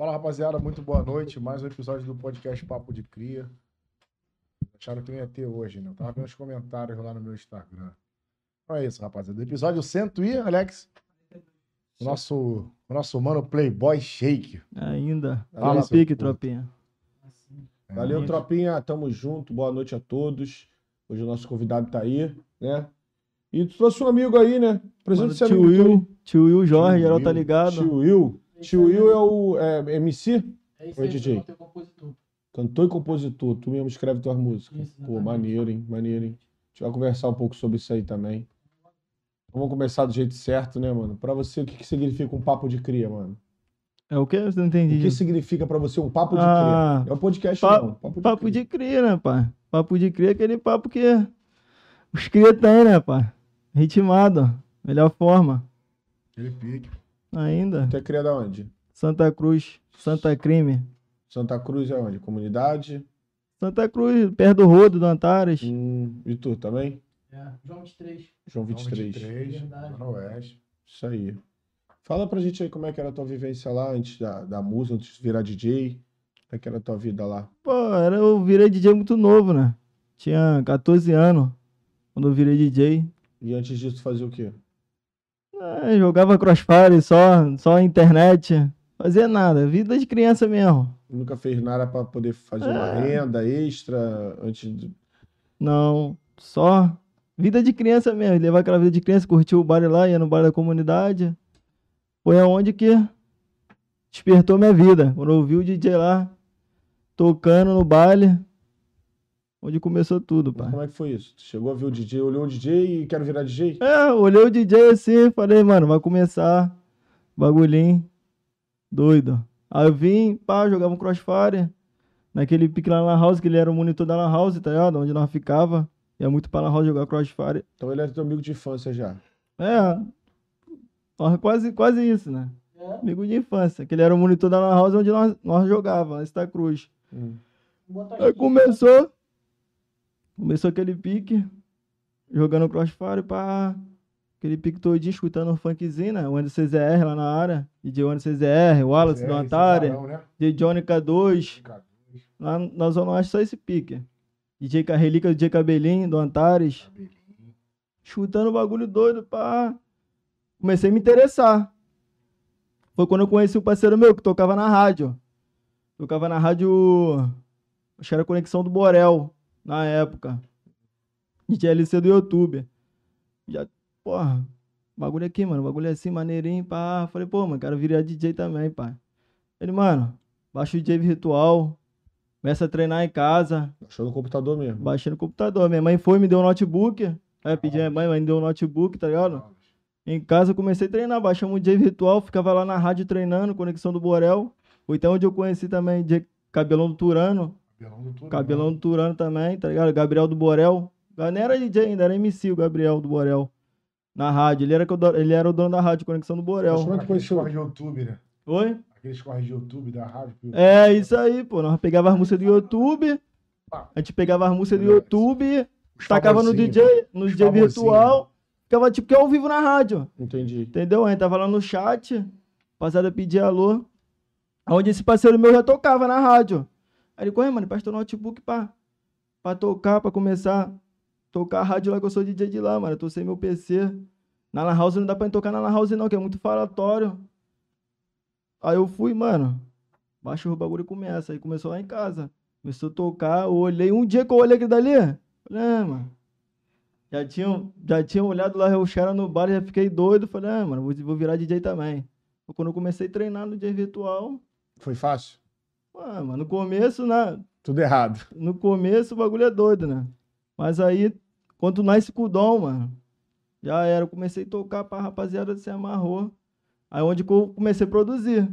Fala rapaziada, muito boa noite. Mais um episódio do podcast Papo de Cria. Acharam que não ia ter hoje, né? Eu tava vendo os comentários lá no meu Instagram. Então é isso, rapaziada. Episódio 100 e, Alex? O nosso, o nosso mano Playboy Shake. Ainda. Fala, seu pique, tropinha. Valeu, tropinha. Tamo junto. Boa noite a todos. Hoje o nosso convidado tá aí, né? E tu trouxe um amigo aí, né? Presente tio amigo aí. Will, tio Will Jorge, Tio geral tá ligado. Tio Will. Tio Will é o é, MC? É isso Oi, aí, DJ. cantor e compositor. Cantor e compositor. Tu mesmo escreve tuas músicas. Isso, Pô, maneiro, hein? Maneiro, hein? A gente vai conversar um pouco sobre isso aí também. Vamos começar do jeito certo, né, mano? Pra você, o que, que significa um papo de cria, mano? É o quê? Você não O entendi. que significa pra você um papo de Ah, cria? É um podcast, pa- não. Papo de Papo cria. de cria, né, pai? Papo de cria é aquele papo que os cria tem, né, pai? Ritmado. Melhor forma. Aquele pique. Ainda. Tu é cria da onde? Santa Cruz, Santa Crime. Santa Cruz é onde? Comunidade? Santa Cruz, perto do Rodo, do Antares. Hum, e tu também? É, João 23. João 23. 23, Verdade. Oeste. Isso aí. Fala pra gente aí como é que era a tua vivência lá antes da, da música, antes de virar DJ. Como é que era a tua vida lá? Pô, era, eu virei DJ muito novo, né? Tinha 14 anos quando eu virei DJ. E antes disso tu fazia o quê? É, jogava crossfire só, só internet. Fazia nada, vida de criança mesmo. Nunca fez nada pra poder fazer uma É. renda extra antes de... Não, só vida de criança mesmo. Levar aquela vida de criança, curtir o bar lá, ia no bar da comunidade. Foi aonde que despertou minha vida. Quando eu vi o DJ lá tocando no baile, onde começou tudo, pai. Como é que foi isso? Tu chegou a ver o DJ, olhou o DJ e quero virar DJ? É, olhei o DJ assim, falei, mano, vai começar bagulhinho doido. Aí eu vim, pá, jogava um crossfire. Naquele pique lá na house, que ele era o monitor da lan house, tá ligado? Onde nós ficava. Ia muito pra lan house jogar crossfire. Então ele é teu amigo de infância já. É, quase, quase isso, né? É, Amigo de infância. Que ele era o monitor da lan house onde nós, nós jogava, na Cruz. Hum. Aí começou. Começou aquele pique. Jogando crossfire, pá. Aquele pique todinho, escutando um funkzinho, né? O Anderson CZR lá na área. DJ Anderson CZR, Wallace do Zé, Antari. Cesarão, né? DJ Johnny K2. Cara, Lá na Zona Oeste, só esse pique. DJ Ca- Relíquia, DJ Cabelinho, do Antares. cabelinho. Chutando o bagulho doido, pá. Comecei a me interessar. Foi quando eu conheci o parceiro meu que tocava na rádio. Tocava na rádio. Acho que era Conexão do Borel, na época. DJ LC do YouTube. Já, porra, bagulho aqui, mano. Bagulho é assim, maneirinho, pá. Falei, pô, mano, quero virar DJ também, pá. Ele, mano, baixa o DJ virtual. Começa a treinar em casa. Achou no computador mesmo. Baixei no computador. Minha mãe foi, me deu um notebook. Aí eu pedi a minha mãe, mãe me deu um notebook, tá ligado? Em casa eu comecei a treinar, baixamos um DJ virtual, ficava lá na rádio treinando, conexão do Borel. Foi até onde eu conheci também DJ Cabelão do Turano. Cabelão do tudo. Cabelão do Turano também, tá ligado? Gabriel do Borel. Não era DJ ainda, era MC o Gabriel do Borel. Na rádio. Ele era, ele era o dono da rádio, Conexão do Borel. Mas como é que Aqueles foi corre de YouTube, né? Oi? Aqueles corre de YouTube da rádio. É isso aí, pô. Nós pegava as músicas do YouTube. A gente pegava as músicas do. YouTube, Os tacava no. DJ, no DJ virtual. Ficava tipo que ao vivo na rádio. Entendi. Entendeu? A gente tava lá no chat, passada pedir alô. Onde esse parceiro meu já tocava na rádio. Aí ele, corre, mano, presta o notebook pra, pra tocar, pra começar a tocar a rádio lá que eu sou DJ de lá, mano. Eu tô sem meu PC. Na Lan House não dá pra tocar na Lan House, não, que é muito falatório. Aí eu fui, mano. Baixa o bagulho e começa. Aí começou lá em casa. Começou a tocar. Eu olhei um dia que eu olhei aquilo dali. Falei, ah, mano. Já tinham, já tinham olhado lá os caras no bar já fiquei doido. Falei, ah, mano, vou, vou virar DJ também. Quando eu comecei a treinar no DJ virtual, Foi fácil? Ah, mano, no começo, né? Tudo errado. No começo o bagulho é doido, né? Mas aí, quando nasce com o dom, mano, já era. Eu comecei a tocar pra rapaziada se amarrou. Aí onde que eu comecei a produzir.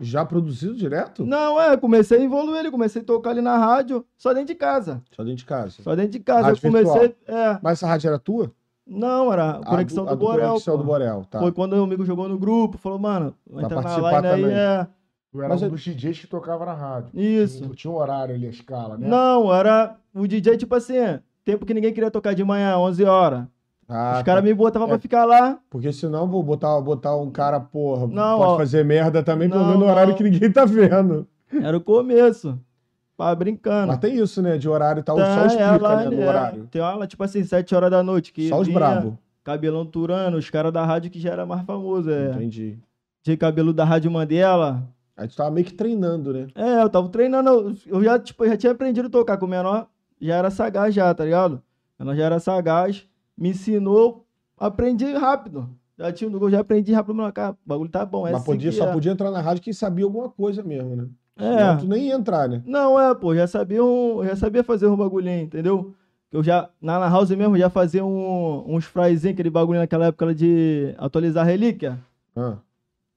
Já produzido direto? Não, é, comecei a evoluir ele, comecei a tocar ali na rádio, só dentro de casa. Só dentro de casa. Só dentro de casa. Rádio eu comecei. É. Mas essa rádio era tua? Não, era A Conexão do, a do, Borel. Conexão pô. do Borel, tá. Foi quando o amigo jogou no grupo, falou, mano, vai entrar na line aí, também. é. Tu era Mas um eu- dos DJs que tocava na rádio. Isso. Tinha, tinha um horário ali, a escala, né? Não, era o DJ, tipo assim, tempo que ninguém queria tocar de manhã, 11 horas. Ah, Os caras tá. me botavam É. pra ficar lá. Porque senão vou botar, botar um cara, porra, Não, pode ó. fazer merda também, pelo Não, menos no horário não. que ninguém tá vendo. Era o começo. Pá, brincando. Mas tem isso, né? De horário e tal, Tá, só os é, pica, lá, né? No é, horário. Tem aula, tipo assim, 7 horas da noite. Que Só os brabo. Cabelão Turano, os caras da rádio que já era mais famoso. É. Entendi. De cabelo da Rádio Mandela. Aí tu tava meio que treinando, né? É, eu tava treinando. eu- Eu já, tipo, eu já tinha aprendido a tocar com o menor. Já era sagaz já, tá ligado? O menor já era sagaz. Me ensinou. Aprendi rápido. Já tinha um do gol, já aprendi rápido. Meu, cara, o bagulho tá bom. É Mas assim podia, só é. podia entrar na rádio quem sabia alguma coisa mesmo, né? É. Senão tu nem ia entrar, né? Não, é, pô, já sabia, um, já sabia fazer um bagulhinho, entendeu? Eu já, na Lan House mesmo, já fazia um, uns fraizinhos, aquele bagulho naquela época de atualizar relíquia. Ah,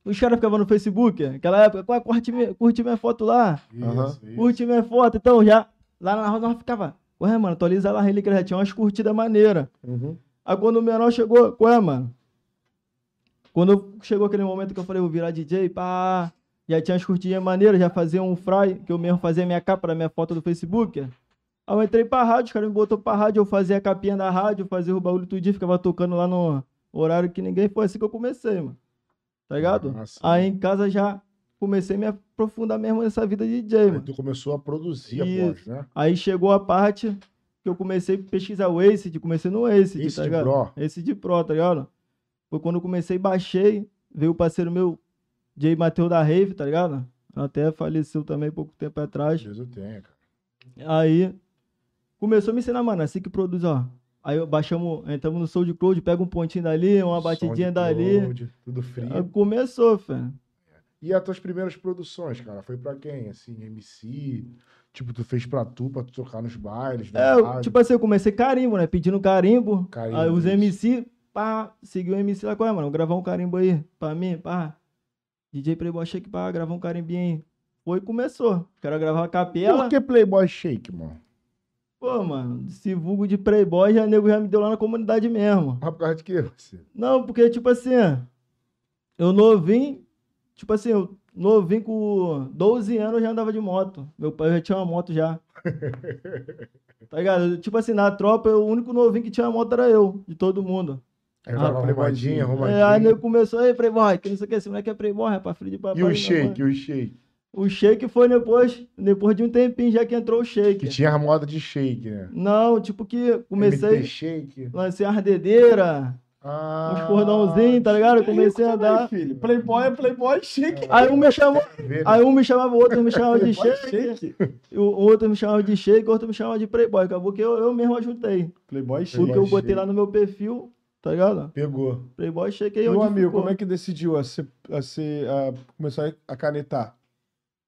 Os caras ficavam no Facebook, naquela época, "Qual é, curte, minha- curte minha foto lá. Isso, isso. curte minha foto. Então, já, lá na House nós ficava, ué, mano, atualiza lá a relíquia, já tinha umas curtidas maneiras. uhum. Aí quando o menor chegou, ué, mano, quando chegou aquele momento que eu falei, vou virar DJ, pá, já tinha as curtinhas maneiras, já fazia um fry, que eu mesmo fazia minha capa da minha foto do Facebook. Aí eu entrei pra rádio, os caras me botou pra rádio, eu fazia a capinha da rádio, fazia o bagulho tudinho, ficava tocando lá no horário que ninguém foi assim que eu comecei, mano. Tá ligado? Nossa. Aí em casa já comecei a me aprofundar mesmo nessa vida de DJ, Aí mano. tu começou a produzir após, né? Aí chegou a parte que eu comecei a pesquisar o Acid, comecei no Acid, Acid tá ligado? Pro. De Pro, tá ligado? Foi quando eu comecei, baixei, veio o parceiro meu, Jay Mateus da Rave, tá ligado? Até faleceu também pouco tempo atrás. Deus eu tenho, cara. Aí começou a me ensinar, mano, assim que produz, ó. Aí baixamos, entramos no SoundCloud, pega um pontinho dali, uma batidinha dali. Tudo frio. Aí começou, velho. E as tuas primeiras produções, cara? Foi pra quem? Assim, MC? Tipo, tu fez pra tu, pra tu tocar nos bailes, É, rádio? tipo assim, eu comecei carimbo, né? Pedindo carimbo. Carimbo, aí os isso. MC, pá, seguiu o MC lá, qual é, mano? Gravar um carimbo aí, pra mim, pá. DJ Playboy Shake, pá, gravar um carimbinho aí. Foi e começou. Quero gravar uma capela. Por que Playboy Shake, mano? Pô, mano, esse vulgo de Playboy já nego já me deu lá na comunidade mesmo. Mas por causa de quê, você? Não, porque, tipo assim, eu novinho, tipo assim, eu novinho com 12 anos eu já andava de moto. Meu pai já tinha uma moto já. Tá ligado? Tipo assim, na tropa, o único novinho que tinha moto era eu, de todo mundo. Aí eu tava Ah, arrumadinho, arrumadinho. arrumadinho. É, aí nego começou, aí, Playboy, que não sei o que, esse moleque é Playboy, rapaz, filho de papai. E o mamãe." Shake, e o Shake? O shake foi depois, depois de um tempinho já que entrou o Que shake. tinha a moda de shake, né? Não, tipo que comecei, MT Shake. lancei a dedeira, Ah, uns cordãozinhos, tá ligado? Eu comecei a dar. filho. Playboy é Playboy chique. Aí um me chamou, né? aí um me chamava, o outro me chamava de shake, o outro me chamava de shake, o outro me chamava de playboy. Acabou que eu, eu mesmo ajuntei. Playboy Porque chique. eu botei lá no meu perfil, tá ligado? Pegou. Playboy shake aí o amigo, ficou. como é que decidiu a, ser, a, ser, a começar a canetar?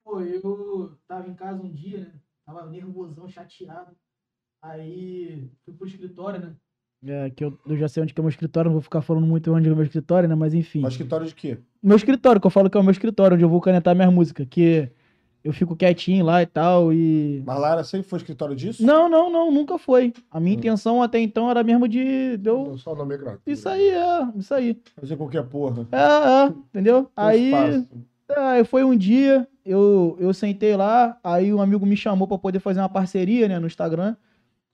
Pô, eu tava em casa um dia, né? Tava nervosão, chateado. Aí fui pro escritório, né? É, que eu, eu já sei onde que é o meu escritório, não vou ficar falando muito onde é o meu escritório, né? Mas enfim. Mas escritório de quê? Meu escritório, que eu falo que é o meu escritório, onde eu vou canetar minhas músicas, que eu fico quietinho lá e tal, e... Mas lá era, sempre foi escritório disso? Não, não, não, nunca foi. A minha Hum. intenção até então era mesmo de... de eu... Só nomenclatura. Isso aí, é, isso aí. Fazer qualquer porra. É, é, entendeu? Tem Aí... espaço. Aí foi um dia, eu, eu sentei lá, aí um amigo me chamou pra poder fazer uma parceria, né, no Instagram.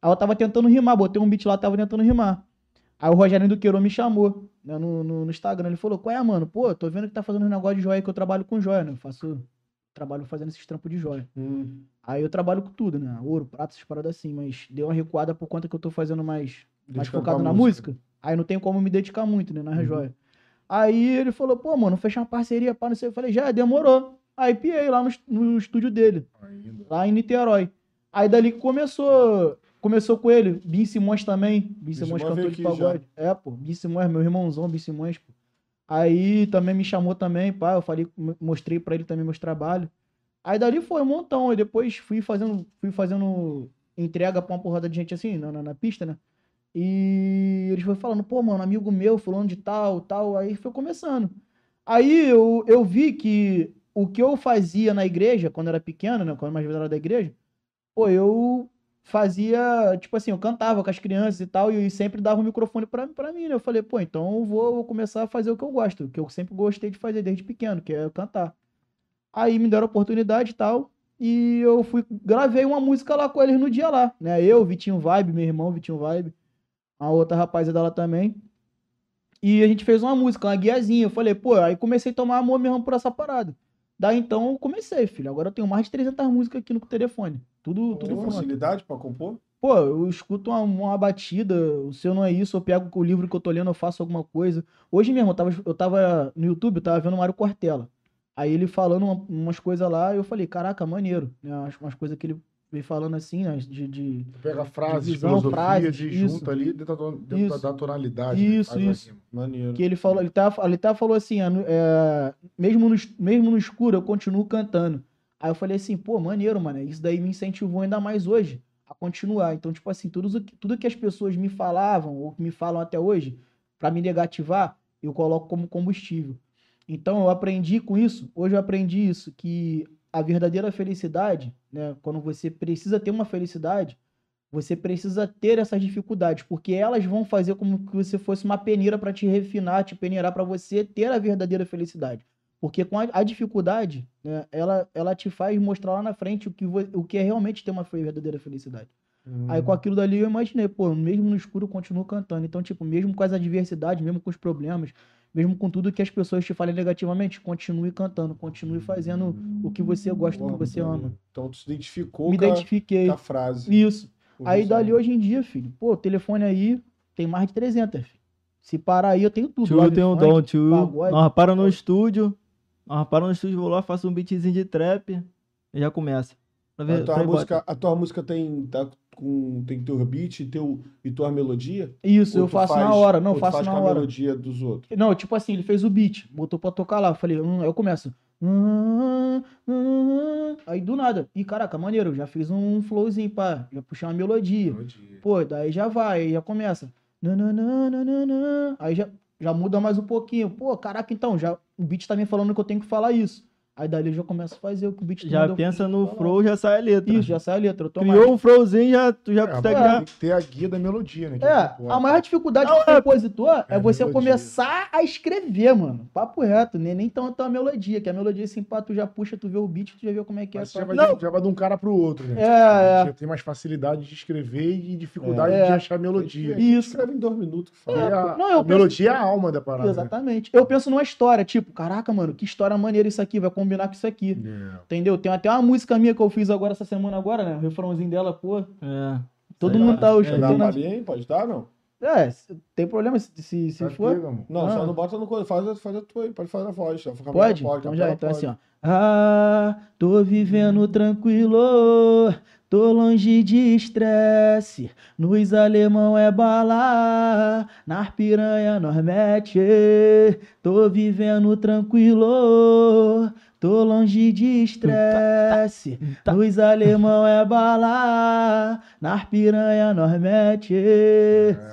Aí eu tava tentando rimar, botei um beat lá, tava tentando rimar. Aí o Rogério do Queiro me chamou, né, no, no, no Instagram. Ele falou, qual é, mano? Pô, tô vendo que tá fazendo um negócio de joia, que eu trabalho com joia, né? Eu faço, trabalho fazendo esses trampos de joia. Hum. Aí eu trabalho com tudo, né? Ouro, prata, essas paradas assim, mas deu uma recuada por conta que eu tô fazendo mais, mais focado na música. música. Aí não tem como me dedicar muito, né, na Uhum. joia. Aí ele falou, pô, mano, fechar uma parceria, pá, não sei. Eu falei, já, demorou. Aí piei lá no, no estúdio dele, Ainda. lá em Niterói. Aí dali que começou, começou com ele, Bin Simões também, Bin Simões cantor de pagode. É, pô, Bin Simões, meu irmãozão, Bin Simões, pô. Aí também me chamou também, pá, eu falei, mo- mostrei pra ele também meus trabalhos. Aí dali foi um montão, aí depois fui fazendo, fui fazendo entrega pra uma porrada de gente assim, na, na, na pista, né? E eles foram falando, pô, mano, amigo meu, fulano de tal, tal, aí foi começando. Aí eu, eu vi que o que eu fazia na igreja, quando era pequeno, né, quando mais velho era da igreja, pô, eu fazia, tipo assim, eu cantava com as crianças e tal, e sempre dava o microfone pra, pra mim, né? Eu falei, pô, então eu vou começar a fazer o que eu gosto, o que eu sempre gostei de fazer desde pequeno, que é cantar. Aí me deram a oportunidade e tal, e eu fui, gravei uma música lá com eles no dia lá, né? Eu, Vitinho Vibe, meu irmão, Vitinho Vibe. a outra rapaziada lá também. E a gente fez uma música, uma guiazinha. Eu falei, pô, aí comecei a tomar amor mesmo por essa parada. Daí então eu comecei, filho. Agora eu tenho mais de 300 músicas aqui no telefone. Tudo, tudo Tem pronto. facilidade pra compor? Pô, eu escuto uma, uma batida, o seu não é isso, eu pego o livro que eu tô lendo, eu faço alguma coisa. Hoje mesmo, eu tava, eu tava no YouTube, eu tava vendo o Mário Cortella. Aí ele falando uma- umas coisas lá, eu falei, caraca, maneiro. Né? Umas, umas coisas que ele veio falando assim, né? De, de... Pega frases, Divisão, filosofias frases, e isso. junta ali dentro, da, dentro da tonalidade. né? Isso, isso. Maneiro. Que ele falou, ele tá, ele tá falou assim, ah, é, mesmo, no, es- mesmo no escuro eu continuo cantando. Aí eu falei assim, pô, maneiro, mano, isso daí me incentivou ainda mais hoje a continuar. Então, tipo assim, tudo, tudo que as pessoas me falavam, ou que me falam até hoje, pra me negativar, eu coloco como combustível. Então, eu aprendi com isso, hoje eu aprendi isso, que a verdadeira felicidade, né, quando você precisa ter uma felicidade, você precisa ter essas dificuldades, porque elas vão fazer como que você fosse uma peneira para te refinar, te peneirar para você ter a verdadeira felicidade. Porque com a, a dificuldade, né, ela, ela te faz mostrar lá na frente o que, o que é realmente ter uma verdadeira felicidade. Hum. Aí com aquilo dali eu imaginei, pô, mesmo no escuro eu continuo cantando. Então, tipo, mesmo com as adversidades, mesmo com os problemas, mesmo com tudo que as pessoas te falem negativamente, continue cantando, continue fazendo o que você gosta, o que você ama. Então tu se identificou Me com, a, identifiquei. com a frase. Isso. Aí dali hoje em dia, filho, pô, o telefone aí tem mais de 300, filho. Se parar aí, eu tenho tudo. Tio, live tem um dom, tio. pagode. Nós para no estúdio. Nós para no estúdio, vou lá, faço um beatzinho de trap e já começa. Pra ver- A tua, pra música, a tua música tem, tá com, tem teu beat e, teu, e tua melodia? Isso, eu faço na faz- hora. Não, faço na com a hora. melodia dos outros? Não, tipo assim, ele fez o beat, botou pra tocar lá. Eu falei, hum, eu começo. hum, hum, Aí do nada. E caraca, maneiro, já fiz um flowzinho, pá. Já puxei uma melodia. Melodia. Pô, daí já vai, aí já começa. Aí já, já muda mais um pouquinho. Pô, caraca, então, já, o beat tá me falando que eu tenho que falar isso. Aí dali eu já começo a fazer o que o beat Já pensa no falar. flow, já sai a letra. Isso, já sai a letra. Eu Criou um flowzinho, já, tu já É, consegue mas já. tem que ter a guia da melodia, né? É, a maior dificuldade do é- compositor é, é você melodia. começar a escrever, mano. Papo reto, nem, nem tanto a melodia, que a melodia assim, pá, tu já puxa, tu vê o beat, tu já vê como é que é. Mas pá. já vai, Não. já vai de um cara pro outro, né? É, é. tem mais facilidade de escrever e dificuldade É. de achar melodia. Isso. Escreve em dois minutos E fala. a, Não, eu a penso- melodia é a alma da parada. né? Exatamente. Eu penso numa história, tipo, caraca, mano, que história maneira isso aqui, vai combinar com isso aqui. É. Entendeu? Tem até uma música minha que eu fiz agora essa semana agora, né? O refrãozinho dela, pô. É. Todo Sei mundo lá. tá É, dar escutando. uma palhinha aí? Pode dar, não? É, tem problema se, se, se for. mano. Não, Ah. só não bota no coisa. Faz, a- faz a tua aí, pode fazer a voz. a câmera Pode? Então já, então pode. assim, ó. Ah, tô vivendo tranquilo, tô longe de estresse. Nos alemão é bala, nas piranha nós mete. Tô vivendo tranquilo, tô longe de estresse. Nos alemão é bala, nas piranha nós mete.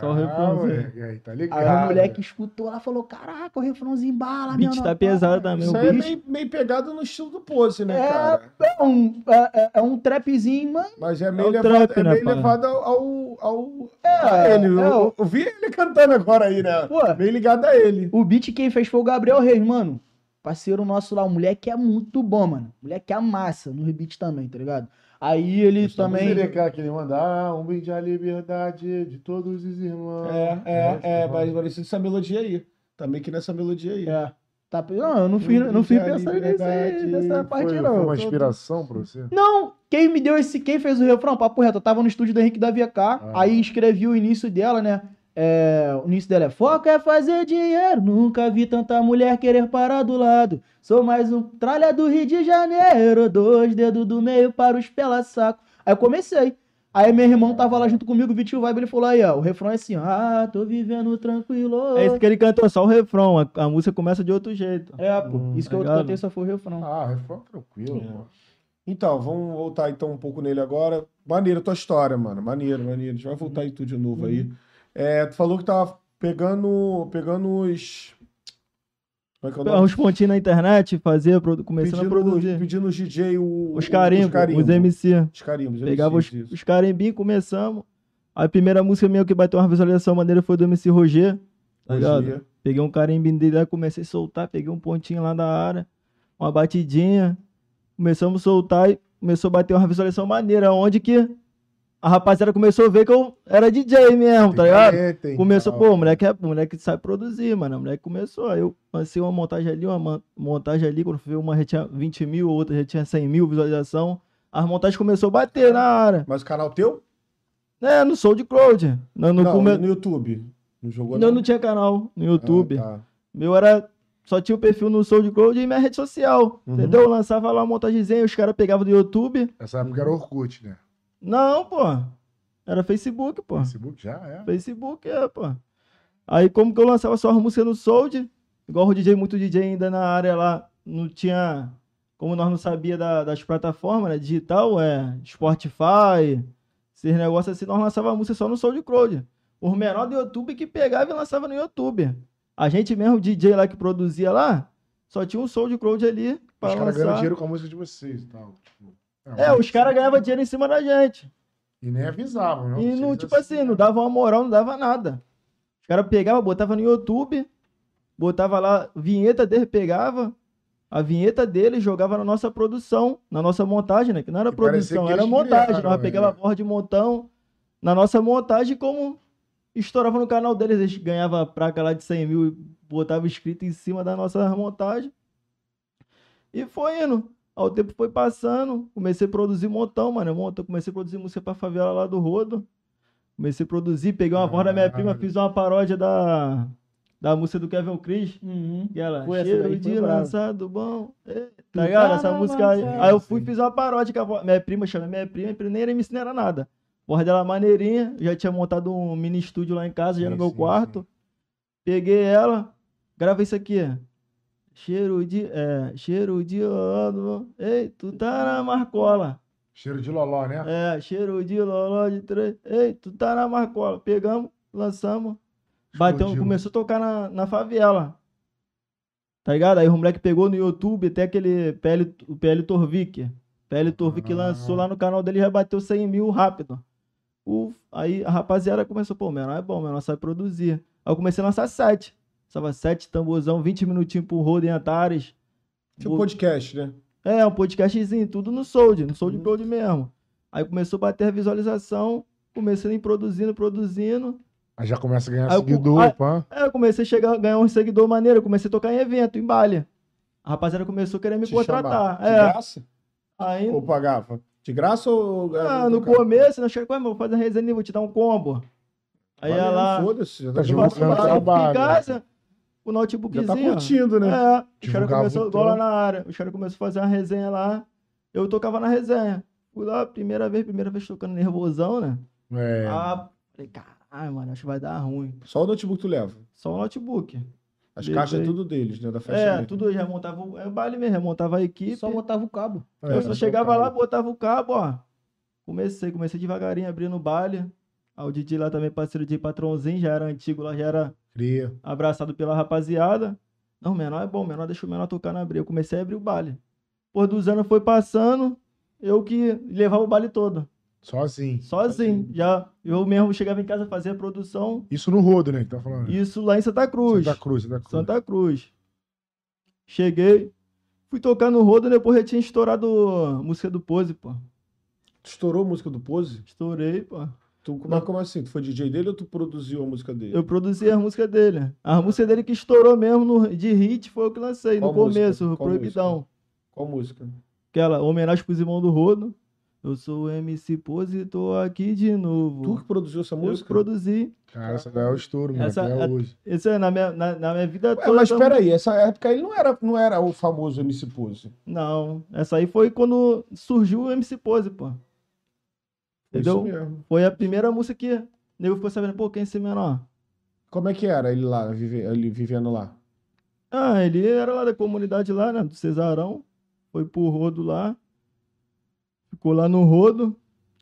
Só o Ah, refrãozinho. aí, tá ligado. Aí o moleque escutou lá, falou, caraca, o refrãozinho bala, O beat meu tá não- pesado também. Isso o aí é meio, meio pegado no estilo do Pose, né, É, cara? É um, é, é- é um trapzinho, mano. Mas é meio o levado, trap, é né, meio levado ao, ao, ao- É, a ele. é eu, o- eu vi ele cantando agora aí, né? Pô, Bem ligado a ele. o beat quem fez foi o Gabriel Reis, mano. Parceiro nosso lá, o moleque é muito bom, mano. O moleque é massa no beat também, tá ligado? Aí ele Mas também. Ele é aquela que ele manda, ah, um brinde à liberdade de todos os irmãos. É, é, é, mas mas parecido essa melodia aí. Tá meio que nessa melodia aí. É. Tá, não, eu não fui, não fui pensando nisso aí, liberdade. nessa parte, foi, não. foi uma inspiração pra você? Não, quem me deu esse, quem fez o refrão, papo reto, eu tava no estúdio do Henrique da VK, Ah. aí escrevi o início dela, né? É, o início dela é Foco é fazer dinheiro, nunca vi tanta mulher querer parar do lado. Sou mais um tralha do Rio de Janeiro, dois dedos do meio para os pela saco. Aí eu comecei. Aí meu irmão tava lá junto comigo, o Vitinho Vibe, ele falou aí, ó, o refrão é assim, ah, tô vivendo tranquilo. É isso que ele cantou, só o refrão. A, a música começa de outro jeito. É, pô, Hum, isso que eu legal. cantei só foi o refrão. Ah, refrão tranquilo, É. pô. Então, vamos voltar então um pouco nele agora. Maneiro tua história, mano. Maneiro, maneiro. A gente vai voltar em tudo de novo aí. É, tu falou que tava pegando, pegando os... Como é que é o nome? uns pontinhos na internet, fazer, produ- começando a produzir. pedindo os DJ o, Os carimbos, os, carimbos. MC. Os carimbos. Pegava os, MCs, isso. os carimbinhos, começamos. A primeira música minha que bateu uma visualização maneira foi do MC Roger. Tá ligado? Peguei um carimbinho dele lá, comecei a soltar, peguei um pontinho lá da área, uma batidinha. Começamos a soltar e começou a bater uma visualização maneira. Onde que a rapaziada começou a ver que eu era DJ mesmo, tá ligado? Tem Começou, pô, o moleque, é, moleque sabe produzir, mano. O moleque começou. Aí eu lancei uma montagem ali, uma montagem ali. Quando ver uma já tinha 20 mil, outra já tinha 100 mil visualização. As montagens começou a bater na área. Mas o canal teu? É, no SoundCloud. No, no não, come- no YouTube. Não jogou não, não tinha canal no YouTube. Ah, tá. Meu era. Só tinha o perfil no SoundCloud e minha rede social. Uhum. Entendeu? Eu lançava lá uma montagemzinha, os caras pegavam do YouTube. Essa época era Orkut, né? Não, pô. Era Facebook, pô. Facebook já é. Facebook, é, pô. Aí como que eu lançava só as músicas no Sold, igual o DJ, muito DJ ainda na área lá, não tinha, como nós não sabia da- das plataformas, né, digital, é, Spotify, esses negócios assim, nós lançava a música só no SoundCloud. Os menores do YouTube que pegava e lançava no YouTube. A gente mesmo, o DJ lá que produzia lá, só tinha um SoundCloud ali pra Os caras ganham lançar. dinheiro com a música de vocês e tal. Tipo, É, mas- os caras ganhavam dinheiro em cima da gente. E nem avisavam, não? E não, tipo assim, não dava uma moral, não dava nada. Os caras pegavam, botava no YouTube, botava lá, vinheta dele, pegava a vinheta dele, jogava na nossa produção, na nossa montagem, né? Que não era Que produção, era montagem. Nós pegava a voz de montão na nossa montagem, como estourava no canal deles, eles ganhavam a placa lá de 100 mil e botava escrito em cima da nossa montagem. E foi indo. Aí o tempo foi passando, comecei a produzir montão, mano. Montão, comecei a produzir música pra favela lá do Rodo. Comecei a produzir, peguei uma voz da minha prima, fiz uma paródia da, da música do Kevin Cris. Uhum. Que ela, Foi cheiro de lançado bom. É, tá ligado? tá Essa música aí. Aí eu fui Sim. e fiz uma paródia com a voz. Minha prima, chamei minha prima, minha prima nem era MC, nem era nada. Voz dela maneirinha, já tinha montado um mini estúdio lá em casa, já Sim, no meu sim, quarto. Peguei ela, gravei isso aqui. Cheiro de. É, cheiro de ano. Ei, tu tá na marcola. Cheiro de loló, né? É, cheiro de loló de três. Ei, tu tá na marcola. Pegamos, lançamos. Bateu, começou a tocar na, na favela. Tá ligado? Aí o moleque pegou no YouTube até aquele PL, o PL Torvik. PL Torvik Ah. lançou lá no canal dele e já bateu 100 mil rápido. Uf, aí a rapaziada começou, pô, menor é bom, menor sabe produzir. Aí eu comecei a lançar sete. Lançava sete tamborzão, 20 minutinhos pro Roden Antares. Tipo podcast, né? É, um podcastzinho, tudo no Sold, no Sold Uhum. Gold mesmo. Aí começou a bater a visualização, comecei a ir produzindo, produzindo. Aí já começa a ganhar Aí eu- seguidor, aí- pá. Aí eu comecei a chegar, ganhar um seguidor maneiro, eu comecei a tocar em evento, em baile. A rapaziada começou a querer me Te contratar. chamar. De É, graça? aí, Ou pagava? De graça ou... ah, no começo, nós chegamos, "Ué, meu, vou fazer uma resenha, vou te dar um combo. Aí ia lá, Foda-se, já Tá tá eu uma trabalho. em casa, o Já notebookzinho. tá curtindo, né? É, Divulgava o igual lá trampo. na área. Os caras começaram a fazer uma resenha lá. Eu tocava na resenha. Fui lá, primeira vez, primeira vez tocando nervosão, né? É. Ah, falei, caralho, mano, acho que vai dar ruim. Só o notebook tu leva. Só o notebook. As caixas é tudo deles, né? Da festa É, mesmo. tudo já montava. o- É o baile mesmo, montava a equipe. Só botava o cabo. É, eu só chegava lá, botava o cabo, ó. Comecei, comecei devagarinho, abrindo o baile. Aí o DJ lá também, parceiro de patrãozinho, já era antigo lá, já era Cria. abraçado pela rapaziada. Não, o menor é bom, o menor deixa o menor tocar na abrir. Eu comecei a abrir o baile. Por dos anos foi passando, eu que levava o baile todo. Sozinho. Sozinho. Já eu mesmo chegava em casa, fazia a produção. Isso no rodo, né? Que tá falando. Isso lá em Santa Cruz. Santa Cruz, Santa Cruz. Santa Cruz. Cheguei, fui tocar no rodo, depois já tinha estourado a música do Pose, pô. Tu estourou a música do Pose? Estourei, pô. Tu, mas como assim? Tu foi DJ dele ou tu produziu a música dele? Eu produzi a música dele. A música dele que estourou mesmo no, de hit foi o que lancei Qual no música? começo, Qual Proibidão. Qual música? Aquela homenagem pros irmãos do Rodo. Eu sou o MC Pose e tô aqui de novo. Tu que produziu essa eu música? que produzi. Cara, essa daí é o estouro, mano. Essa- até é- hoje. Isso é na minha, na, na minha vida Ué, toda. mas peraí, essa época ele não era, não era o famoso MC Pose. Não, essa aí foi quando surgiu o MC Pose, pô. Entendeu? Isso mesmo. Foi a primeira música que o nego ficou sabendo, pô, quem é esse menor? Como é que era ele lá, vive, ele vivendo lá? Ah, ele era lá da comunidade lá, né? Do Cesarão. Foi pro rodo lá. Ficou lá no rodo.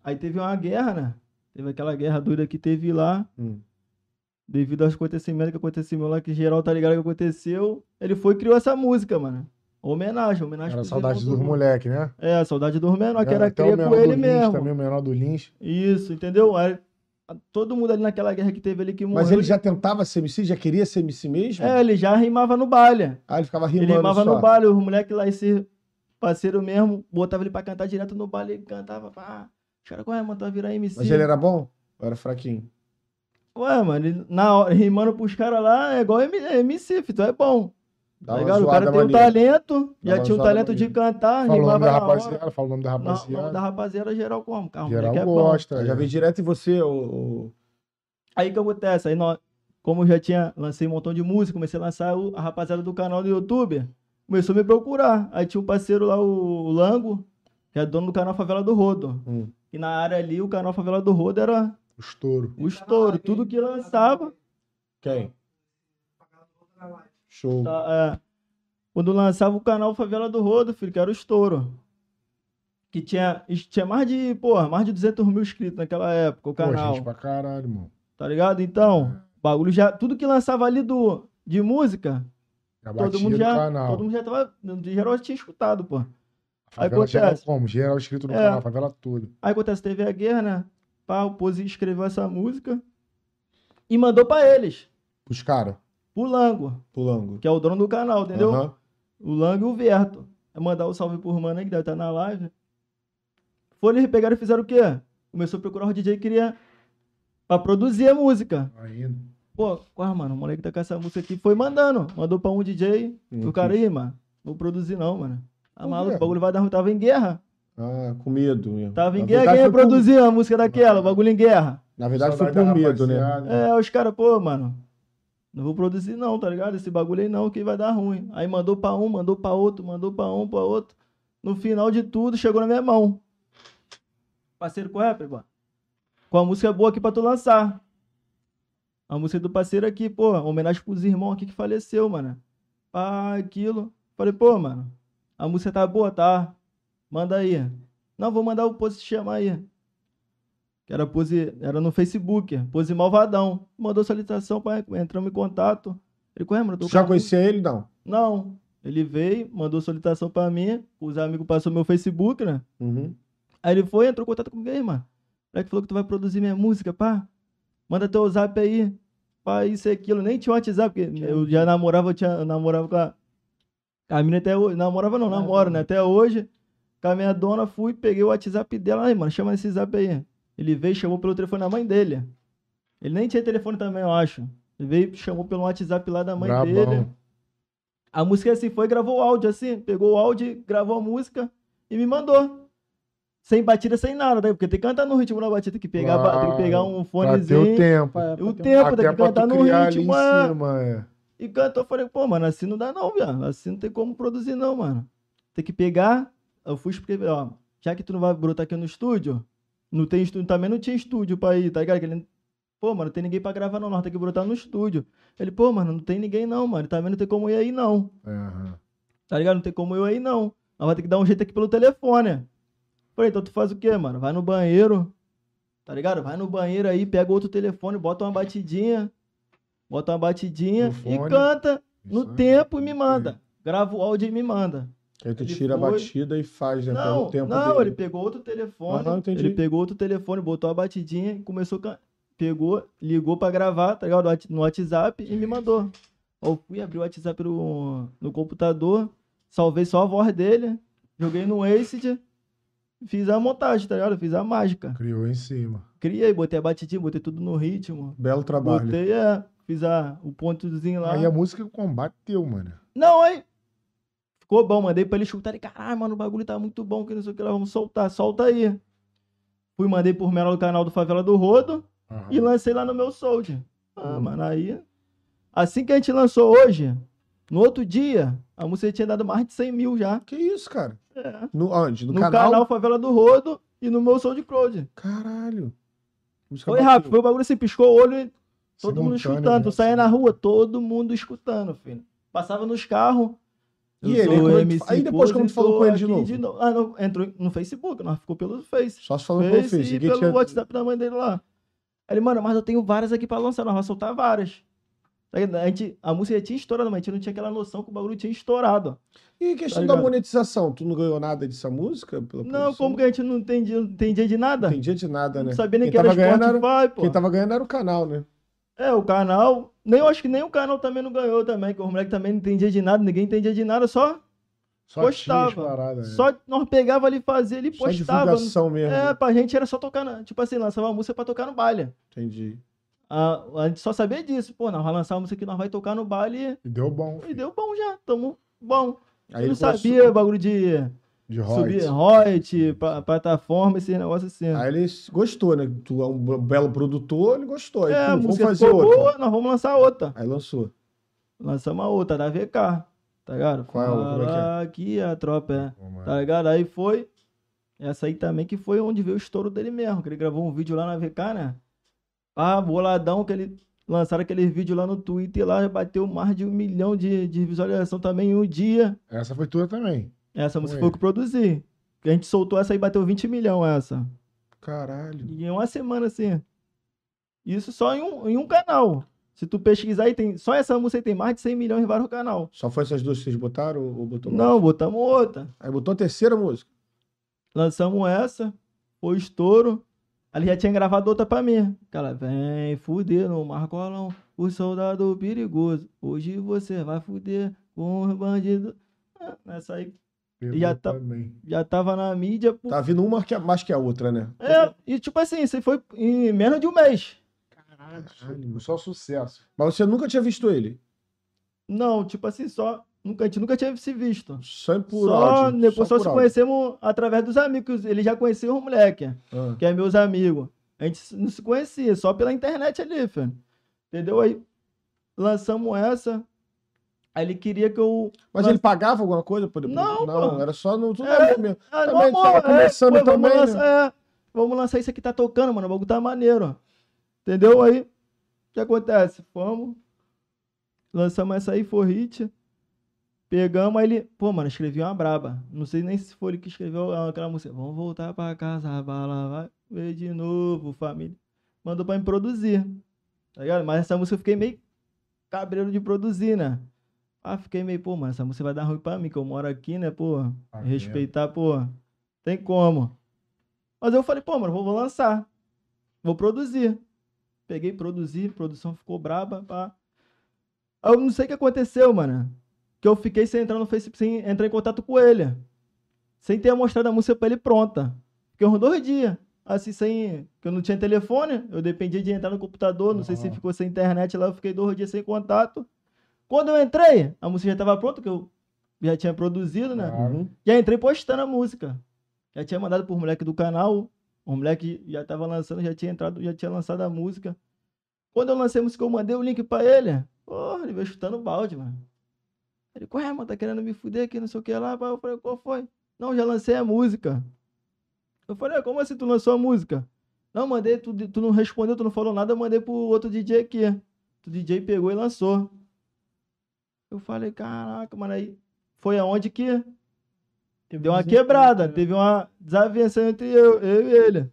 Aí teve uma guerra, né? Teve aquela guerra doida que teve lá. Hum. Devido aos acontecimentos que aconteceram lá, que geral tá ligado que aconteceu. Ele foi e criou essa música, mano. Homenagem, homenagem Era pros saudade dos moleque, né? É, a saudade dos menores, que era cria menor com do ele mesmo. Também o menor do Lins. Isso, entendeu? Aí, a- todo mundo ali naquela guerra que teve ali que morreu. Mas ele já tentava ser MC? Já queria ser MC mesmo? É, ele já rimava no baile. Ah, ele ficava rimando Ele rimava só. no baile, os moleques lá, esse parceiro mesmo, botava ele pra cantar direto no baile, ele cantava, pá. Os caras, ué, mano, vai virar MC. Mas ele era bom? Ou era fraquinho? Ué, mano, ele, na hora, rimando pros caras lá, é igual MC, filho, tu é bom. Tá ligado? O cara tem um talento, já tinha um talento de cantar, Fala o nome rimava da rapaziada, fala o nome da Não, não, rapaziada. da rapaziada geral como? Carro, Geral moleque é bom. gosta. Eu já é. vi direto em você, o. o- Aí que acontece, aí nós, como eu já tinha, lancei um montão de música, comecei a lançar o- a rapaziada do canal do YouTube, começou a me procurar. Aí tinha um parceiro lá, o, o Lango, que é dono do canal Favela do Rodo. Hum. E na área ali, o canal Favela do Rodo era O estouro. o estouro, tudo que lançava. Quem? Show. tá, é, quando lançava o canal Favela do Rodo, filho, que era o estouro. Que tinha, tinha mais de, porra, mais de 200 mil inscritos naquela época, o Pô, canal. gente pra caralho, mano. Tá ligado? Então, bagulho já. Tudo que lançava ali do, de música, todo mundo já. canal. Todo mundo já tava. De geral já tinha escutado, pô. A favela Aí acontece. como? Geral escrito no É. canal, favela toda. Aí acontece, teve a guerra, né? Pá, o Pozi escreveu essa música e mandou pra eles. Os caras. Pro Lango, Pulango. que é o dono do canal, entendeu? Aham. O Lango e o Verto. É mandar o salve por mano aí, que deve estar na live. Foi eles pegaram e fizeram o quê? Começou a procurar o DJ que queria. Pra produzir a música. Ainda. Pô, qual, mano? O moleque tá com essa música aqui. Foi mandando. Mandou pra um DJ. Hum, o cara aí, mano. Vou produzir não, mano. Tá maluco, o bagulho vai dar ruim. Tava em guerra. Ah, com medo mesmo. Tava em Na guerra. Quem ia foi por- produzir a música daquela? O bagulho em guerra. Na verdade, foi Saudade por medo, né? É, os caras, pô, mano. Não vou produzir não, tá ligado? Esse bagulho aí não, que vai dar ruim. Aí mandou pra um, mandou pra outro, mandou pra um, pra outro. No final de tudo, chegou na minha mão. Parceiro com o rapper, pô. Com a música boa aqui pra tu lançar. A música do parceiro aqui, pô. Homenagem pros irmãos aqui que faleceu, mano. Pá, aquilo. Falei, pô, mano. A música tá boa, tá? Manda aí. Não, vou mandar o post chamar aí. Que era, pose, era no Facebook, Pose Malvadão. Mandou solicitação, pai, entramos em contato. Ele, Tu já conhecia ele, não? Não. Ele veio, mandou solicitação pra mim, os amigos passaram meu Facebook, né? Uhum. Aí ele foi, entrou em contato comigo aí, mano. O moleque falou que tu vai produzir minha música, pá. Manda teu zap aí. Pá, isso e aquilo. Nem tinha WhatsApp, porque eu já namorava, eu tinha, eu namorava com a. A menina até hoje. Namorava não, namoro, né? Até hoje. Com a minha dona, fui, peguei o WhatsApp dela. Aí, mano, chama esse zap aí. Ele veio e chamou pelo telefone da mãe dele. Ele nem tinha telefone também, eu acho. Ele veio e chamou pelo WhatsApp lá da mãe Brabão. dele. A música assim foi, gravou o áudio assim, pegou o áudio, gravou a música e me mandou. Sem batida, sem nada, né? Porque tem que cantar no ritmo da batida, tem que pegar, ba- tem que pegar um Pra ter fonezinho. o tempo. Pra- O pra ter um- tempo, tem que pra cantar no ritmo. em é. cima, é. E cantou, eu falei, pô, mano, assim não dá não, viado. Assim não tem como produzir não, mano. Tem que pegar, eu fui escrever, ó, já que tu não vai brotar aqui no estúdio, não tem estúdio, também não tinha estúdio pra ir, tá ligado? Que ele, pô, mano, não tem ninguém pra gravar não, nós tem que brotar no estúdio. Ele, pô, mano, não tem ninguém não, mano, também não tem como ir aí não. É, aham. Tá ligado? Não tem como eu aí, não. Nós vai ter que dar um jeito aqui pelo telefone. Falei, então tu faz o quê, mano? Vai no banheiro, tá ligado? Vai no banheiro aí, pega outro telefone, bota uma batidinha, bota uma batidinha No e fone. canta Isso no aí. tempo e me manda. Grava o áudio e me manda. Aí tu Ele tira foi- a batida e faz, né? Não, o tempo não, dele. ele pegou outro telefone, entendi. ele pegou outro telefone, botou a batidinha e começou a can- pegou, ligou pra gravar, tá ligado? No WhatsApp e me mandou. Eu fui abrir o WhatsApp no, no computador, salvei só a voz dele, joguei no Acid, fiz a montagem, tá ligado? Fiz a mágica. Criou em cima. Criei, botei a batidinha, botei tudo no ritmo. Belo trabalho. Botei, é, fiz a, o pontozinho lá. Aí a música combateu, mano. Não, aí. Ficou bom, mandei pra ele escutar. Ele, caralho, mano, o bagulho tá muito bom, que não sei o que lá, vamos soltar, solta aí. Fui, mandei por menor do canal do Favela do Rodo Aham. e lancei lá no meu Sold. Ah, Uhum. mano, aí. Assim que a gente lançou hoje, no outro dia, a música tinha dado mais de 100 mil já. Que isso, cara? É. No, onde? No, No, canal? canal? Favela do Rodo e no meu Sold Crowd. Caralho. Música Foi rápido, foi o bagulho assim, piscou o olho e todo mundo Simultâneo, escutando. né? Tu saía na rua, todo mundo escutando, filho. Passava nos carros. E ele, MC aí depois como tu falou com ele de novo? tô aqui Ah, não, entrou no Facebook, nós ficou pelo Face. Só se falando pelo Face e pelo tinha... WhatsApp da mãe dele lá. Ele, mano, mas eu tenho várias aqui pra lançar, nós vamos soltar várias. Aí A, gente, a música já tinha estourado, mas a gente não tinha aquela noção que o bagulho tinha estourado. E questão Tá da monetização, tu não ganhou nada dessa música? Não, produção? como que a gente não entendia, não entendia de nada? Não entendia de nada, né? Não sabia nem Quem que era Spotify, era- pô. Quem tava ganhando era o canal, né? É, o canal. Nem, eu acho que nem o canal também não ganhou também, que o moleque também não entendia de nada, ninguém entendia de nada, só Só Postava. paradas, né? Só nós pegava ali, fazia Só postava. divulgação mesmo. É, pra gente era só tocar, na, tipo assim, lançava uma música pra tocar no baile. Entendi. A, a gente só sabia disso. Pô, nós vamos lançar uma música que nós vai tocar no baile E deu bom. e filho. deu bom já, tamo bom. Aí eu não sabia o bagulho de De subir pa- plataforma, esses negócios assim. Aí ele gostou, né? Tu é um belo produtor, ele gostou. Aí, é, pô, a vamos fazer outra. boa, nós vamos lançar outra. Aí lançou. Lançamos a outra, da VK, tá ligado? Qual é a outra? Como é é? Aqui a tropa, é. Mano. Tá ligado? Aí foi. Essa aí também que foi onde veio o estouro dele mesmo. Que ele gravou um vídeo lá na VK, né? Ah, boladão, que ele lançaram aquele vídeo lá no Twitter lá, bateu mais de um milhão de, de visualização também em um dia. Essa foi tua também. Essa música Foi. foi o que produzi. A gente soltou essa aí, bateu 20 milhões essa. Caralho. E em uma semana, assim. Isso só em um, em um canal. Se tu pesquisar aí, tem, só essa música aí tem mais de 100 milhões em vários canal. Só foi essas duas que vocês botaram ou ou botou mais? Não, botamos outra. Aí botou a terceira música. Lançamos essa, foi estouro. Ali já tinha gravado outra pra mim. Aquela, vem fuder no Marcolão, o soldado perigoso. Hoje você vai fuder com os bandidos. Ah, Essa aí Pegou já tá- também. já tava na mídia. Pô. Tá vindo uma que é- mais que a outra, né? É, e tipo assim, você foi em menos de um mês. Caralho, só sucesso. Mas você nunca tinha visto ele. Não, tipo assim, só. Nunca, a gente nunca tinha se visto. Só em por só áudio. depois só, por se áudio. conhecemos através dos amigos. Ele já conhecia os moleque. Ah. que é meus amigos. A gente não se conhecia, só pela internet ali, filho. Entendeu? Aí lançamos essa. Aí ele queria que eu. Mas ele pagava alguma coisa? Por... Não, não pô. era só no. Tudo É, mesmo. Ah, Também, vamos, tava é, começando pô, vamos também, né? lançar, é, vamos lançar isso aqui, tá tocando, mano. O bagulho tá maneiro. Entendeu? Aí, o que acontece? Fomos. Lançamos essa aí, foi hit. Pegamos, aí ele. Pô, mano, escrevi uma braba. Não sei nem se foi ele que escreveu aquela música. Vamos voltar pra casa, a bala vai ver de novo, família. Mandou pra me produzir. Tá ligado? Mas essa música eu fiquei meio cabreiro de produzir, né? Ah, fiquei meio, pô, mano, essa música vai dar ruim pra mim, que eu moro aqui, né, pô? Ah, Respeitar, pô. Tem como. Mas eu falei, pô, mano, vou, vou lançar. Vou produzir. Peguei, produzi, produção ficou braba, pá. Eu não sei o que aconteceu, mano. Que eu fiquei sem entrar no Facebook, sem entrar em contato com ele. Sem ter mostrado a música pra ele pronta. Fiquei uns dois dias. Assim, sem. Que eu não tinha telefone, eu dependia de entrar no computador. Não sei se ficou sem internet lá, eu fiquei dois dias sem contato. Quando eu entrei, a música já tava pronta, que eu já tinha produzido, né? Claro. Já entrei postando a música. Já tinha mandado por moleque do canal. O moleque já tava lançando, já tinha entrado, já tinha lançado a música. Quando eu lancei a música, eu mandei o link pra ele. Porra, ele veio chutando balde, mano. Ele, qual é, mano? Tá querendo me fuder aqui, não sei o que lá. Eu falei, qual foi? Não, já lancei a música. Eu falei, "Ah, como assim tu lançou a música? Não, mandei, tu, tu não respondeu, tu não falou nada, eu mandei pro outro DJ aqui. O DJ pegou e lançou. Eu falei, caraca, mano, aí foi aonde que Teve Deu uma um quebrada, né? teve uma desavença entre eu, eu e ele.